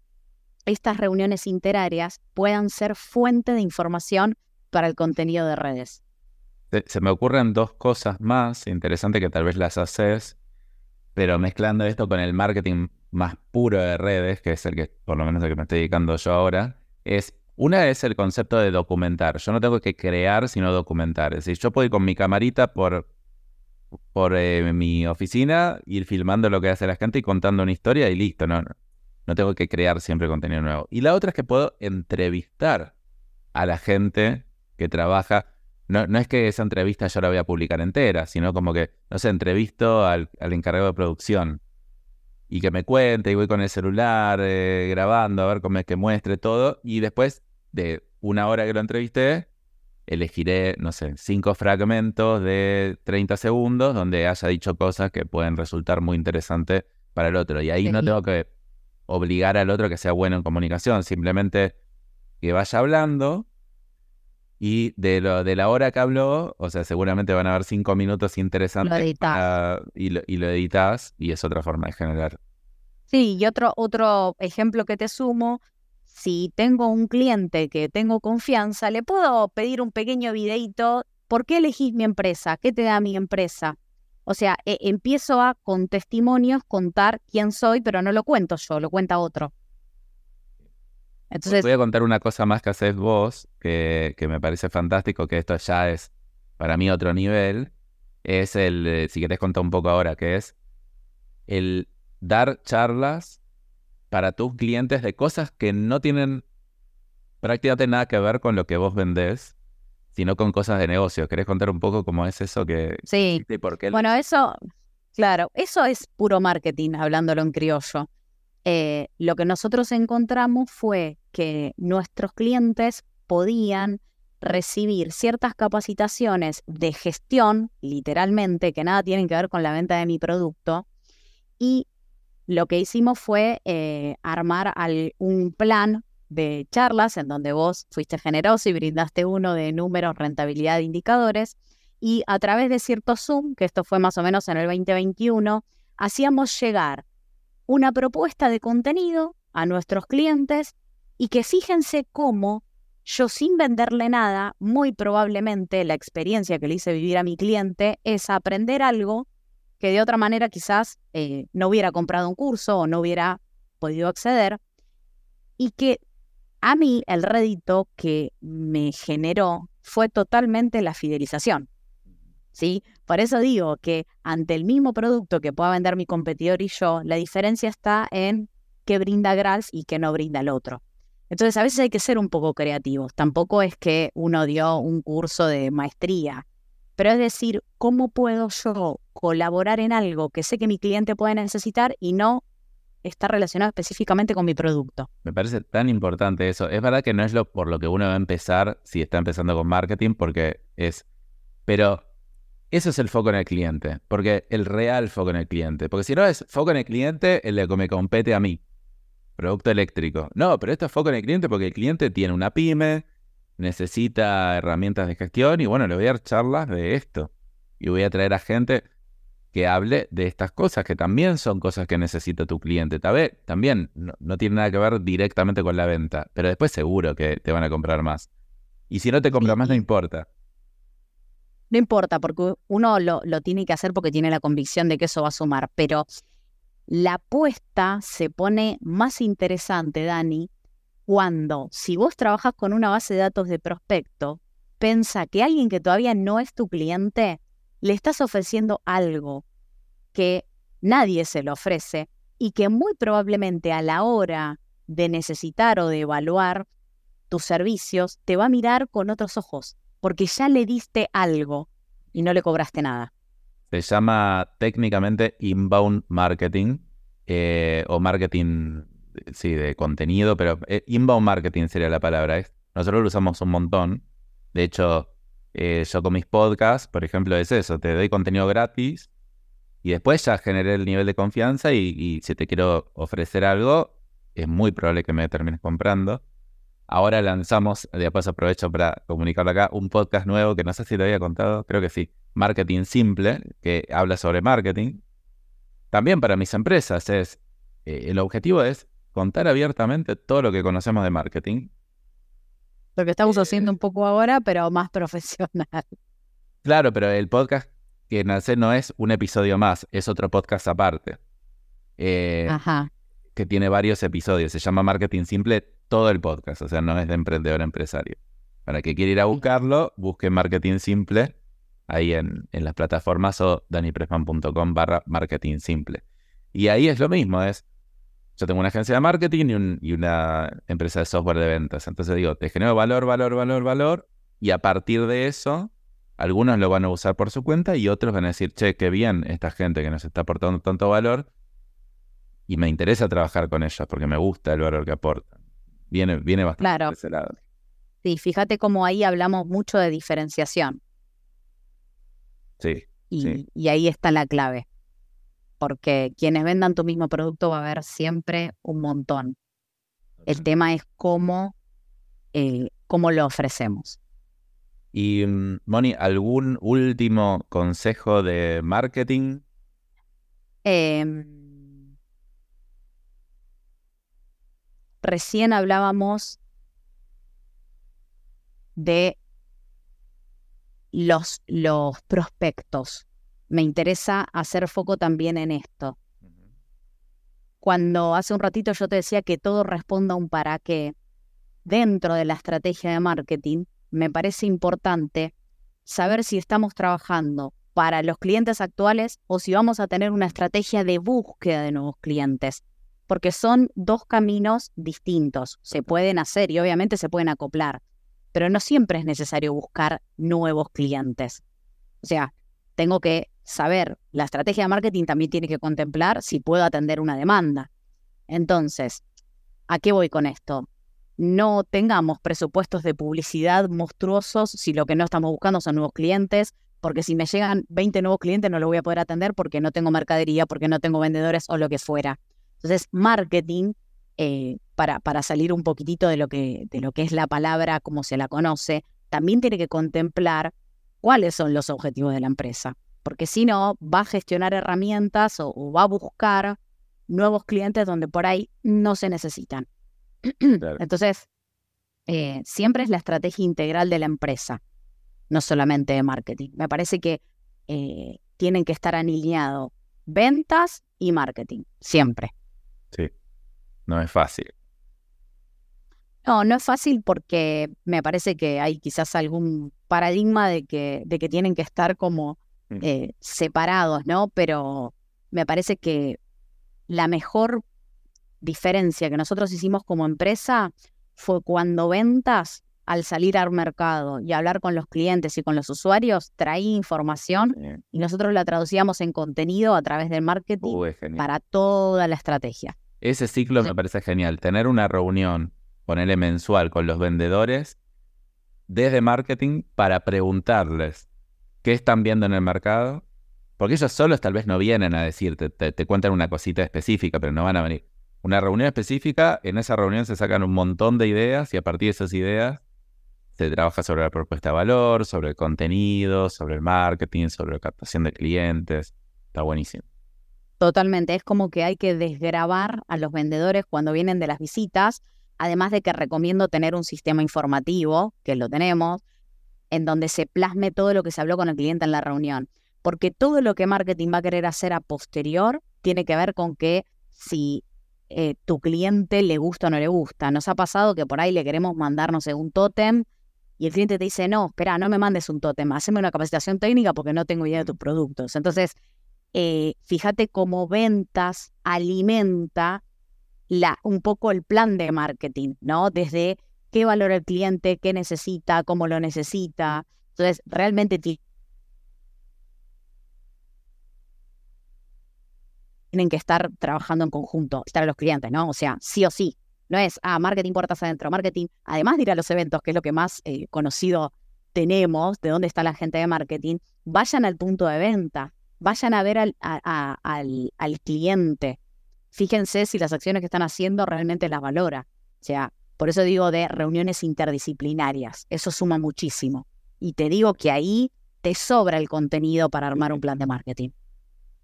S2: estas reuniones interáreas puedan ser fuente de información para el contenido de redes.
S1: Se, me ocurren dos cosas más interesantes que tal vez las haces, pero mezclando esto con el marketing más puro de redes, que es el que por lo menos el que me estoy dedicando yo ahora, es una es el concepto de documentar. Yo no tengo que crear, sino documentar. Es decir, yo puedo ir con mi camarita por por eh, mi oficina, ir filmando lo que hace la gente y contando una historia y listo, no, no tengo que crear siempre contenido nuevo. Y la otra es que puedo entrevistar a la gente que trabaja. No, no es que esa entrevista yo la voy a publicar entera, sino como que, no sé, entrevisto al, encargado de producción y que me cuente y voy con el celular eh, grabando a ver cómo es que muestre todo y después de una hora que lo entrevisté, elegiré, no sé, cinco fragmentos de 30 segundos donde haya dicho cosas que pueden resultar muy interesantes para el otro. Y ahí no tengo que obligar al otro que sea bueno en comunicación, simplemente que vaya hablando y de, lo, de la hora que habló, o sea, seguramente van a haber cinco minutos interesantes y, lo, y lo editas y es otra forma de generar.
S2: Sí, y otro, otro ejemplo que te sumo si tengo un cliente que tengo confianza, le puedo pedir un pequeño videito, ¿por qué elegís mi empresa? ¿Qué te da mi empresa? O sea, e, empiezo a con testimonios contar quién soy, pero no lo cuento yo, lo cuenta otro.
S1: Entonces, voy a contar una cosa más que haces vos, que, que me parece fantástico, que esto ya es para mí otro nivel. Es el, eh, si querés contar un poco ahora, que es el dar charlas para tus clientes de cosas que no tienen prácticamente nada que ver con lo que vos vendés, sino con cosas de negocio. ¿Querés contar un poco cómo es eso que...
S2: Sí. por qué bueno, eso, claro, eso es puro marketing, hablándolo en criollo. Eh, lo que nosotros encontramos fue que nuestros clientes podían recibir ciertas capacitaciones de gestión, literalmente, que nada tienen que ver con la venta de mi producto, y lo que hicimos fue eh, armar un plan de charlas en donde vos fuiste generoso y brindaste uno de números, rentabilidad indicadores. Y a través de cierto Zoom, que esto fue más o menos en el 2021, hacíamos llegar una propuesta de contenido a nuestros clientes y que fíjense cómo yo sin venderle nada, muy probablemente la experiencia que le hice vivir a mi cliente es aprender algo que de otra manera quizás eh, no hubiera comprado un curso o no hubiera podido acceder, y que a mí el rédito que me generó fue totalmente la fidelización. ¿Sí? Por eso digo que ante el mismo producto que pueda vender mi competidor y yo, la diferencia está en qué brinda Grals y qué no brinda el otro. Entonces a veces hay que ser un poco creativos. Tampoco es que uno dio un curso de maestría pero es decir, ¿cómo puedo yo colaborar en algo que sé que mi cliente puede necesitar y no está relacionado específicamente con mi producto?
S1: Me parece tan importante eso. Es verdad que no es lo por lo que uno va a empezar si está empezando con marketing, porque es... Pero eso es el foco en el cliente, porque el real foco en el cliente. Porque si no es foco en el cliente, el que me compete a mí. Producto eléctrico. No, pero esto es foco en el cliente porque el cliente tiene una pyme, necesita herramientas de gestión y bueno, le voy a dar charlas de esto. Y voy a traer a gente que hable de estas cosas, que también son cosas que necesita tu cliente. También no, tiene nada que ver directamente con la venta, pero después seguro que te van a comprar más. Y si no te compra más, no importa.
S2: No importa, porque uno lo, lo tiene que hacer porque tiene la convicción de que eso va a sumar, pero la apuesta se pone más interesante, Dani, cuando, si vos trabajas con una base de datos de prospecto, pensa que alguien que todavía no es tu cliente, le estás ofreciendo algo que nadie se lo ofrece y que muy probablemente a la hora de necesitar o de evaluar tus servicios, te va a mirar con otros ojos, porque ya le diste algo y no le cobraste nada.
S1: Se llama técnicamente inbound marketing eh, o marketing sí, de contenido, pero eh, inbound marketing sería la palabra. Nosotros lo usamos un montón. De hecho, eh, yo con mis podcasts, por ejemplo, es eso, te doy contenido gratis Y después ya generé el nivel de confianza y, si te quiero ofrecer algo, es muy probable que me termines comprando. Ahora lanzamos, después aprovecho para comunicarlo acá, un podcast nuevo que no sé si lo había contado, creo que sí, Marketing Simple, que habla sobre marketing. También para mis empresas es, eh, el objetivo es contar abiertamente todo lo que conocemos de marketing.
S2: Lo que estamos haciendo un poco ahora, pero más [LAUGHS] profesional.
S1: Claro, pero el podcast que nace no es un episodio más, es otro podcast aparte. Eh,
S2: Ajá.
S1: que tiene varios episodios. Se llama Marketing Simple todo el podcast, o sea, no es de emprendedor empresario. Para que quiera ir a buscarlo, busque Marketing Simple ahí en, en las plataformas o danipresman.com barra Marketing Simple. Y ahí es lo mismo, es, yo tengo una agencia de marketing y, un- y una empresa de software de ventas. Entonces digo, te genero valor, valor, valor, valor, y a partir de eso, algunos lo van a usar por su cuenta y otros van a decir, che, qué bien esta gente que nos está aportando tanto valor y me interesa trabajar con ellos porque me gusta el valor que aportan. Viene, viene bastante
S2: Claro.
S1: de ese lado.
S2: Sí, fíjate cómo ahí hablamos mucho de diferenciación
S1: Sí,
S2: y,
S1: Sí.
S2: y ahí está la clave. Porque quienes vendan tu mismo producto va a haber siempre un montón. El tema es cómo, eh, cómo lo ofrecemos.
S1: Y mm, Moni, ¿algún último consejo de marketing?
S2: Em, recién hablábamos de los, los prospectos. Me interesa hacer foco también en esto. Cuando hace un ratito yo te decía que todo responda a un para qué, dentro de la estrategia de marketing, me parece importante saber si estamos trabajando para los clientes actuales o si vamos a tener una estrategia de búsqueda de nuevos clientes, porque son dos caminos distintos. Se pueden hacer y obviamente se pueden acoplar, pero no siempre es necesario buscar nuevos clientes. O sea, tengo que saber, la estrategia de marketing también tiene que contemplar si puedo atender una demanda. Entonces, ¿a qué voy con esto? No tengamos presupuestos de publicidad monstruosos si lo que no estamos buscando son nuevos clientes, porque si me llegan 20 nuevos clientes no los voy a poder atender porque no tengo mercadería, porque no tengo vendedores o lo que fuera. Entonces, marketing, eh, para, para salir un poquitito de lo, que, de lo que es la palabra como se la conoce, también tiene que contemplar cuáles son los objetivos de la empresa, porque si no, va a gestionar herramientas o, o va a buscar nuevos clientes donde por ahí no se necesitan.
S1: Claro.
S2: Entonces, eh, siempre es la estrategia integral de la empresa, no solamente de marketing. Me parece que eh, tienen que estar alineados ventas y marketing, siempre.
S1: Sí, no es fácil.
S2: No, no es fácil porque me parece que hay quizás algún paradigma de que, de que tienen que estar como. Eh, separados, ¿no? Pero me parece que la mejor diferencia que nosotros hicimos como empresa fue cuando ventas, al salir al mercado y hablar con los clientes y con los usuarios, traía información y nosotros la traducíamos en contenido a través del marketing para toda la estrategia.
S1: Ese ciclo
S2: Sí.
S1: me parece genial. Tener una reunión, ponerle mensual con los vendedores desde marketing para preguntarles qué están viendo en el mercado. Porque ellos solos tal vez no vienen a decirte, te, cuentan una cosita específica, pero no van a venir. Una reunión específica, en esa reunión se sacan un montón de ideas y a partir de esas ideas se trabaja sobre la propuesta de valor, sobre el contenido, sobre el marketing, sobre la captación de clientes. Está buenísimo.
S2: Totalmente, es como que hay que desgravar a los vendedores cuando vienen de las visitas, además de que recomiendo tener un sistema informativo, que lo tenemos, en donde se plasme todo lo que se habló con el cliente en la reunión. Porque todo lo que marketing va a querer hacer a posterior tiene que ver con que si eh, tu cliente le gusta o no le gusta. Nos ha pasado que por ahí le queremos mandar, no sé, un tótem y el cliente te dice, no, espera, no me mandes un tótem, haceme una capacitación técnica porque no tengo idea de tus productos. Entonces, eh, fíjate cómo ventas alimenta la, un poco el plan de marketing, ¿no? Desde qué valora el cliente, qué necesita, cómo lo necesita. Entonces, realmente ti- tienen que estar trabajando en conjunto, estar los clientes, ¿no? O sea, sí o sí. No es, ah, marketing puertas adentro, marketing, además de ir a los eventos, que es lo que más eh, conocido tenemos, de dónde está la gente de marketing, vayan al punto de venta. vayan a ver al, al, al cliente. Fíjense si las acciones que están haciendo realmente las valora. O sea, por eso digo de reuniones interdisciplinarias. Eso suma muchísimo. Y te digo que ahí te sobra el contenido para armar un plan de marketing.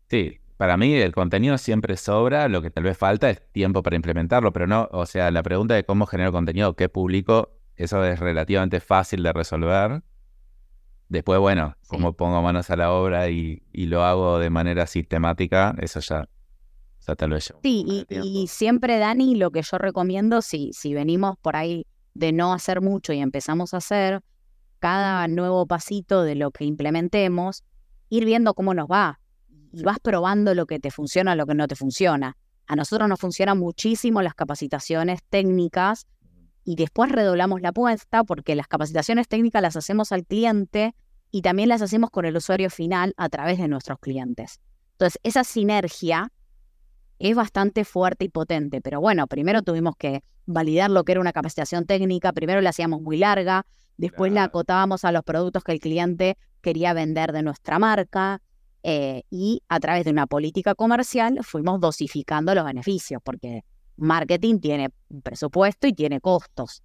S1: Sí, para mí el contenido siempre sobra, lo que tal vez falta es tiempo para implementarlo, pero no, o sea, la pregunta de cómo genero contenido, qué publico, eso es relativamente fácil de resolver. Después, bueno, cómo pongo manos a la obra y, lo hago de manera sistemática, eso ya,
S2: Sí, y, siempre, Dani, lo que yo recomiendo, si, si venimos por ahí de no hacer mucho y empezamos a hacer, cada nuevo pasito de lo que implementemos, ir viendo cómo nos va y vas probando lo que te funciona, lo que no te funciona. A nosotros nos funcionan muchísimo las capacitaciones técnicas y después redoblamos la apuesta porque las capacitaciones técnicas las hacemos al cliente y también las hacemos con el usuario final a través de nuestros clientes. Entonces, esa sinergia es bastante fuerte y potente, pero bueno, primero tuvimos que validar lo que era una capacitación técnica, primero la hacíamos muy larga, después la acotábamos a los productos que el cliente quería vender de nuestra marca, eh, y a través de una política comercial fuimos dosificando los beneficios, porque marketing tiene presupuesto y tiene costos.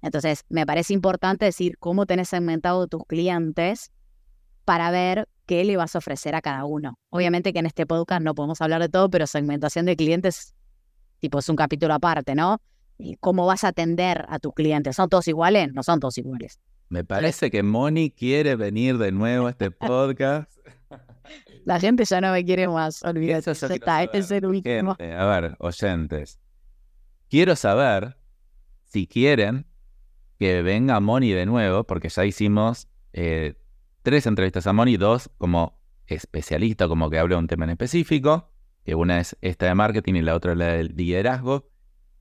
S2: Entonces, me parece importante decir cómo tenés segmentado tus clientes para ver qué le vas a ofrecer a cada uno. Obviamente que en este podcast no podemos hablar de todo, pero segmentación de clientes, tipo, es un capítulo aparte, ¿no? ¿Cómo vas a atender a tus clientes? ¿Son todos iguales? No son todos iguales.
S1: Me parece que Moni quiere venir de nuevo a este [LAUGHS] podcast.
S2: La gente ya no me quiere más, olvídate. está, este es el último.
S1: a ver, oyentes. Quiero saber si quieren que venga Moni de nuevo, porque ya hicimos eh, tres entrevistas a Moni, dos como especialista, como que habla de un tema en específico, que una es esta de marketing y la otra la del liderazgo.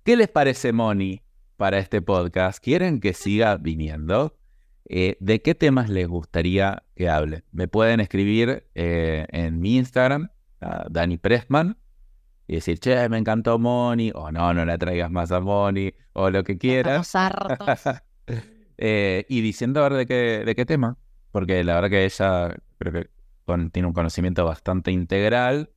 S1: ¿Qué les parece Moni para este podcast? ¿Quieren que siga viniendo? Eh, ¿De qué temas les gustaría que hable? Me pueden escribir eh, en mi Instagram, Dani Pressman, y decir, che, me encantó Moni, o no, no la traigas más a Moni, o lo que [LAUGHS] quieras. [LAUGHS] eh, y diciendo a ver de qué, de qué tema, porque la verdad que ella creo que tiene un conocimiento bastante integral,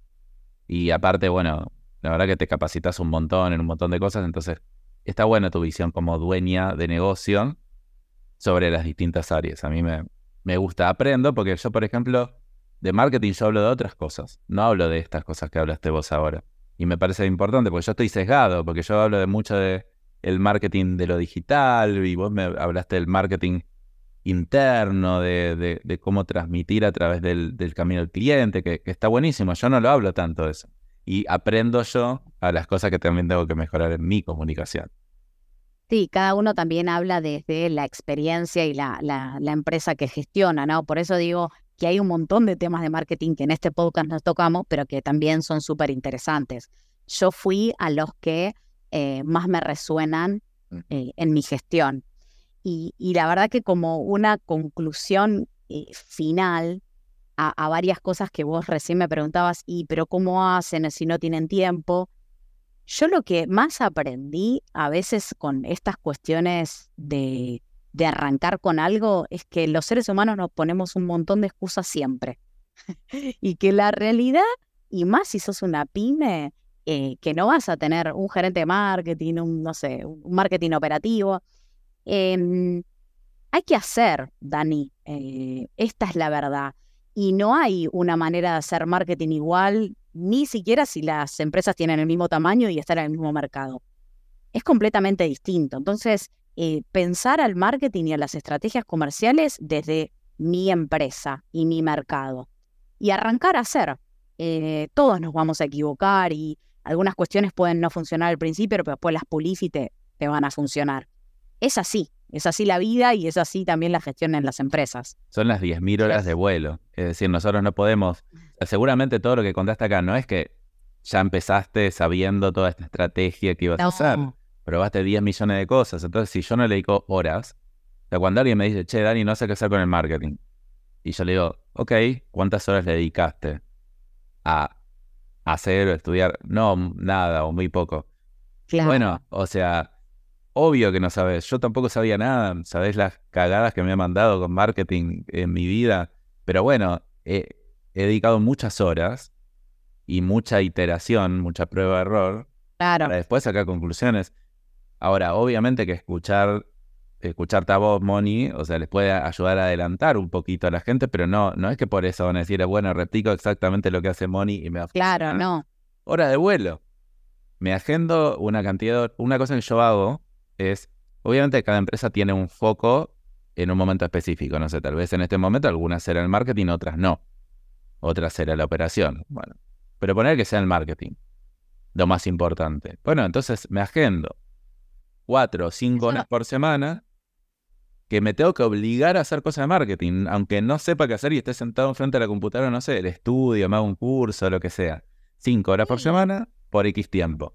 S1: y aparte, bueno, la verdad que te capacitas un montón en un montón de cosas, entonces está buena tu visión como dueña de negocio sobre las distintas áreas. A mí me, me gusta, aprendo, porque yo, por ejemplo, de marketing yo hablo de otras cosas, no hablo de estas cosas que hablaste vos ahora. Y me parece importante, porque yo estoy sesgado, porque yo hablo de mucho de el marketing de lo digital, y vos me hablaste del marketing interno, de, de, cómo transmitir a través del, del camino del cliente, que, que, está buenísimo. Yo no lo hablo tanto de eso. Y aprendo yo a las cosas que también tengo que mejorar en mi comunicación.
S2: Sí, cada uno también habla desde la experiencia y la, la, empresa que gestiona, ¿no? Por eso digo que hay un montón de temas de marketing que en este podcast nos tocamos, pero que también son súper interesantes. Yo fui a los que eh, más me resuenan eh, en mi gestión. Y, la verdad que como una conclusión eh, final a, a, varias cosas que vos recién me preguntabas, y pero ¿cómo hacen si no tienen tiempo? Yo lo que más aprendí a veces con estas cuestiones de, de arrancar con algo es que los seres humanos nos ponemos un montón de excusas siempre. [LAUGHS] y que la realidad, y más si sos una pyme, eh, que no vas a tener un gerente de marketing, un, no sé, un marketing operativo. Em, hay que hacer, Dani. Eh, esta es la verdad. Y no hay una manera de hacer marketing igual ni siquiera si las empresas tienen el mismo tamaño y están en el mismo mercado. Es completamente distinto. Entonces, eh, pensar al marketing y a las estrategias comerciales desde mi empresa y mi mercado. Y arrancar a hacer. Eh, todos nos vamos a equivocar y algunas cuestiones pueden no funcionar al principio, pero después las pulís y te, te van a funcionar. Es así, es así la vida y es así también la gestión en las empresas.
S1: Son las 10.000 horas de vuelo. Es decir, nosotros no podemos seguramente todo lo que contaste acá no es que ya empezaste sabiendo toda esta estrategia que ibas a hacer. Probaste 10 millones de cosas. Entonces, si yo no le dedico horas, o sea, cuando alguien me dice, che, Dani, no sé qué hacer con el marketing. Y yo le digo, ok, ¿cuántas horas le dedicaste a hacer o estudiar? No, nada o muy poco. Bueno, o sea, obvio que no sabes. Yo tampoco sabía nada. Sabés las cagadas que me ha mandado con marketing en mi vida. Pero bueno, he dedicado muchas horas y mucha iteración, mucha prueba-error
S2: Claro.
S1: para después sacar conclusiones. Ahora, obviamente que escuchar, escucharte a vos, Moni, o sea, les puede ayudar a adelantar un poquito a la gente, pero no, no es que por eso van a decir, bueno, replico exactamente lo que hace Moni y me va
S2: Claro, no.
S1: Hora de vuelo. Me agendo una cantidad, una cosa que yo hago es, obviamente cada empresa tiene un foco en un momento específico, no sé, tal vez en este momento algunas será el marketing, otras no. Otras será la operación. Bueno, pero poner que sea el marketing, lo más importante. Bueno, entonces me agendo cuatro o cinco horas por semana que me tengo que obligar a hacer cosas de marketing, aunque no sepa qué hacer y esté sentado enfrente de la computadora, no sé, el estudio, me hago un curso, lo que sea. Cinco horas por semana por X tiempo.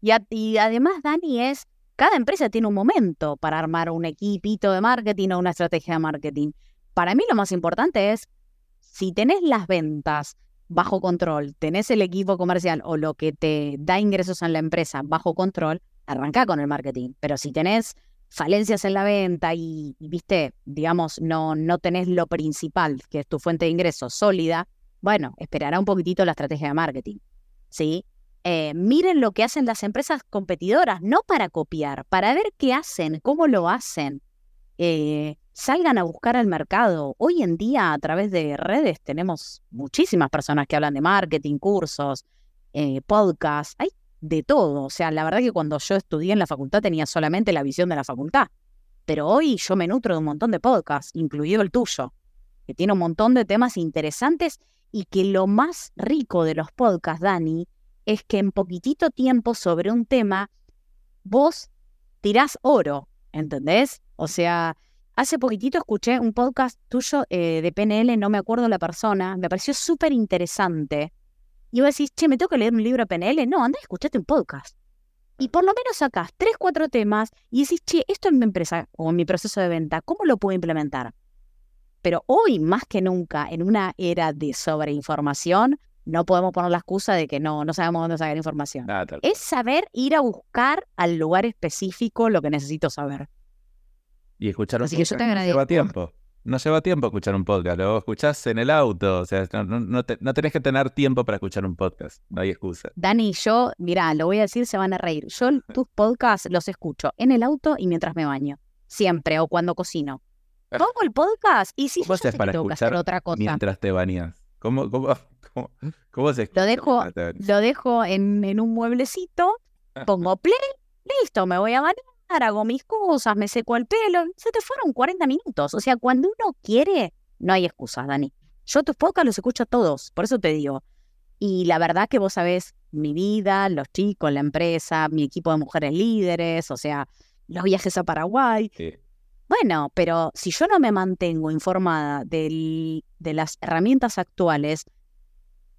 S2: Y, a- y además, Dani, es, cada empresa tiene un momento para armar un equipito de marketing o una estrategia de marketing. Para mí lo más importante es, si tenés las ventas bajo control, tenés el equipo comercial o lo que te da ingresos en la empresa bajo control, arranca con el marketing. Pero si tenés falencias en la venta y, y, viste, digamos, no, no tenés lo principal, que es tu fuente de ingresos sólida, bueno, esperará un poquitito la estrategia de marketing. ¿Sí? Eh, miren lo que hacen las empresas competidoras, no para copiar, para ver qué hacen, cómo lo hacen. Eh, salgan a buscar al mercado. Hoy en día, a través de redes, tenemos muchísimas personas que hablan de marketing, cursos, eh, podcasts, hay de todo. O sea, la verdad que cuando yo estudié en la facultad tenía solamente la visión de la facultad. Pero hoy yo me nutro de un montón de podcasts, incluido el tuyo, que tiene un montón de temas interesantes y que lo más rico de los podcasts, Dani, es que en poquitito tiempo sobre un tema vos tirás oro, ¿entendés? O sea, hace poquitito escuché un podcast tuyo eh, de PNL, no me acuerdo la persona, me pareció súper interesante. Y vos decís, che, ¿me tengo que leer un libro de PNL? No, andá, escuchate un podcast. Y por lo menos sacás tres, cuatro temas y decís, che, esto en mi empresa o en mi proceso de venta, ¿cómo lo puedo implementar? Pero hoy, más que nunca, en una era de sobreinformación, no podemos poner la excusa de que no, no sabemos dónde sacar información. Es saber ir a buscar al lugar específico lo que necesito saber.
S1: Y escuchar un
S2: Así que yo te
S1: podcast no lleva tiempo. No lleva tiempo escuchar un podcast. Lo escuchás en el auto. O sea, no, no- no te- no tenés que tener tiempo para escuchar un podcast. No hay excusa.
S2: Dani, yo, mira, lo voy a decir, se van a reír. Yo tus podcasts los escucho en el auto y mientras me baño. Siempre, o cuando cocino. Pongo el podcast y si yo
S1: ¿Cómo
S2: ya sé
S1: haces
S2: que
S1: para
S2: tengo que hacer
S1: escuchar
S2: otra cosa.
S1: mientras te bañas? ¿Cómo, cómo, [LAUGHS] cómo, cómo se
S2: Lo dejo, lo dejo en, en un mueblecito, pongo [LAUGHS] play, listo, me voy a bañar, hago mis cosas, me seco el pelo. Se te fueron 40 minutos. O sea, cuando uno quiere, no hay excusas, Dani. Yo tus podcasts los escucho todos, por eso te digo. Y la verdad que vos sabés mi vida, los chicos, la empresa, mi equipo de mujeres líderes, o sea, los viajes a Paraguay.
S1: Sí.
S2: Bueno, pero si yo no me mantengo informada del- de las herramientas actuales,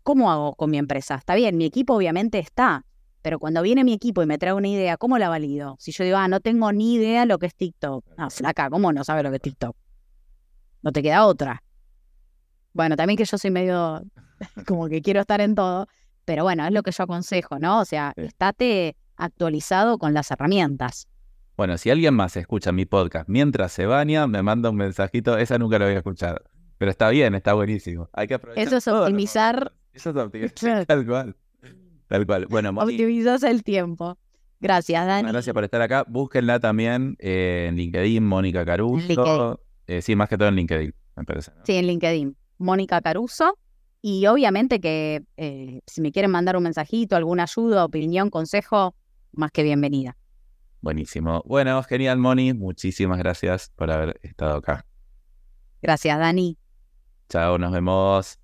S2: ¿cómo hago con mi empresa? Está bien, mi equipo obviamente está, pero cuando viene mi equipo y me trae una idea, ¿cómo la valido? Si yo digo, ah, no tengo ni idea lo que es TikTok. Ah, flaca, ¿cómo no sabe lo que es TikTok? No te queda otra. Bueno, también que yo soy medio [LAUGHS] como que quiero estar en todo, pero bueno, es lo que yo aconsejo, ¿no? O sea,
S1: Sí.
S2: estate actualizado con las herramientas.
S1: Bueno, si alguien más escucha mi podcast mientras se baña, me manda un mensajito. Esa nunca lo había escuchado. Pero está bien, está buenísimo. Hay que aprovechar.
S2: Eso es optimizar-.
S1: Eso es optimizar. [LAUGHS] Tal cual. Tal cual. Bueno,
S2: Optimizas el tiempo. Gracias, Dani.
S1: Gracias por estar acá. Búsquenla también eh, en LinkedIn, Mónica Caruso.
S2: LinkedIn.
S1: Eh, sí, más que todo en LinkedIn, me parece. ¿no?
S2: Sí, en LinkedIn. Mónica Caruso. Y obviamente que eh, si me quieren mandar un mensajito, alguna ayuda, opinión, consejo, más que bienvenida.
S1: Buenísimo. Bueno, genial, Moni. Muchísimas gracias por haber estado acá.
S2: Gracias, Dani.
S1: Chao, nos vemos.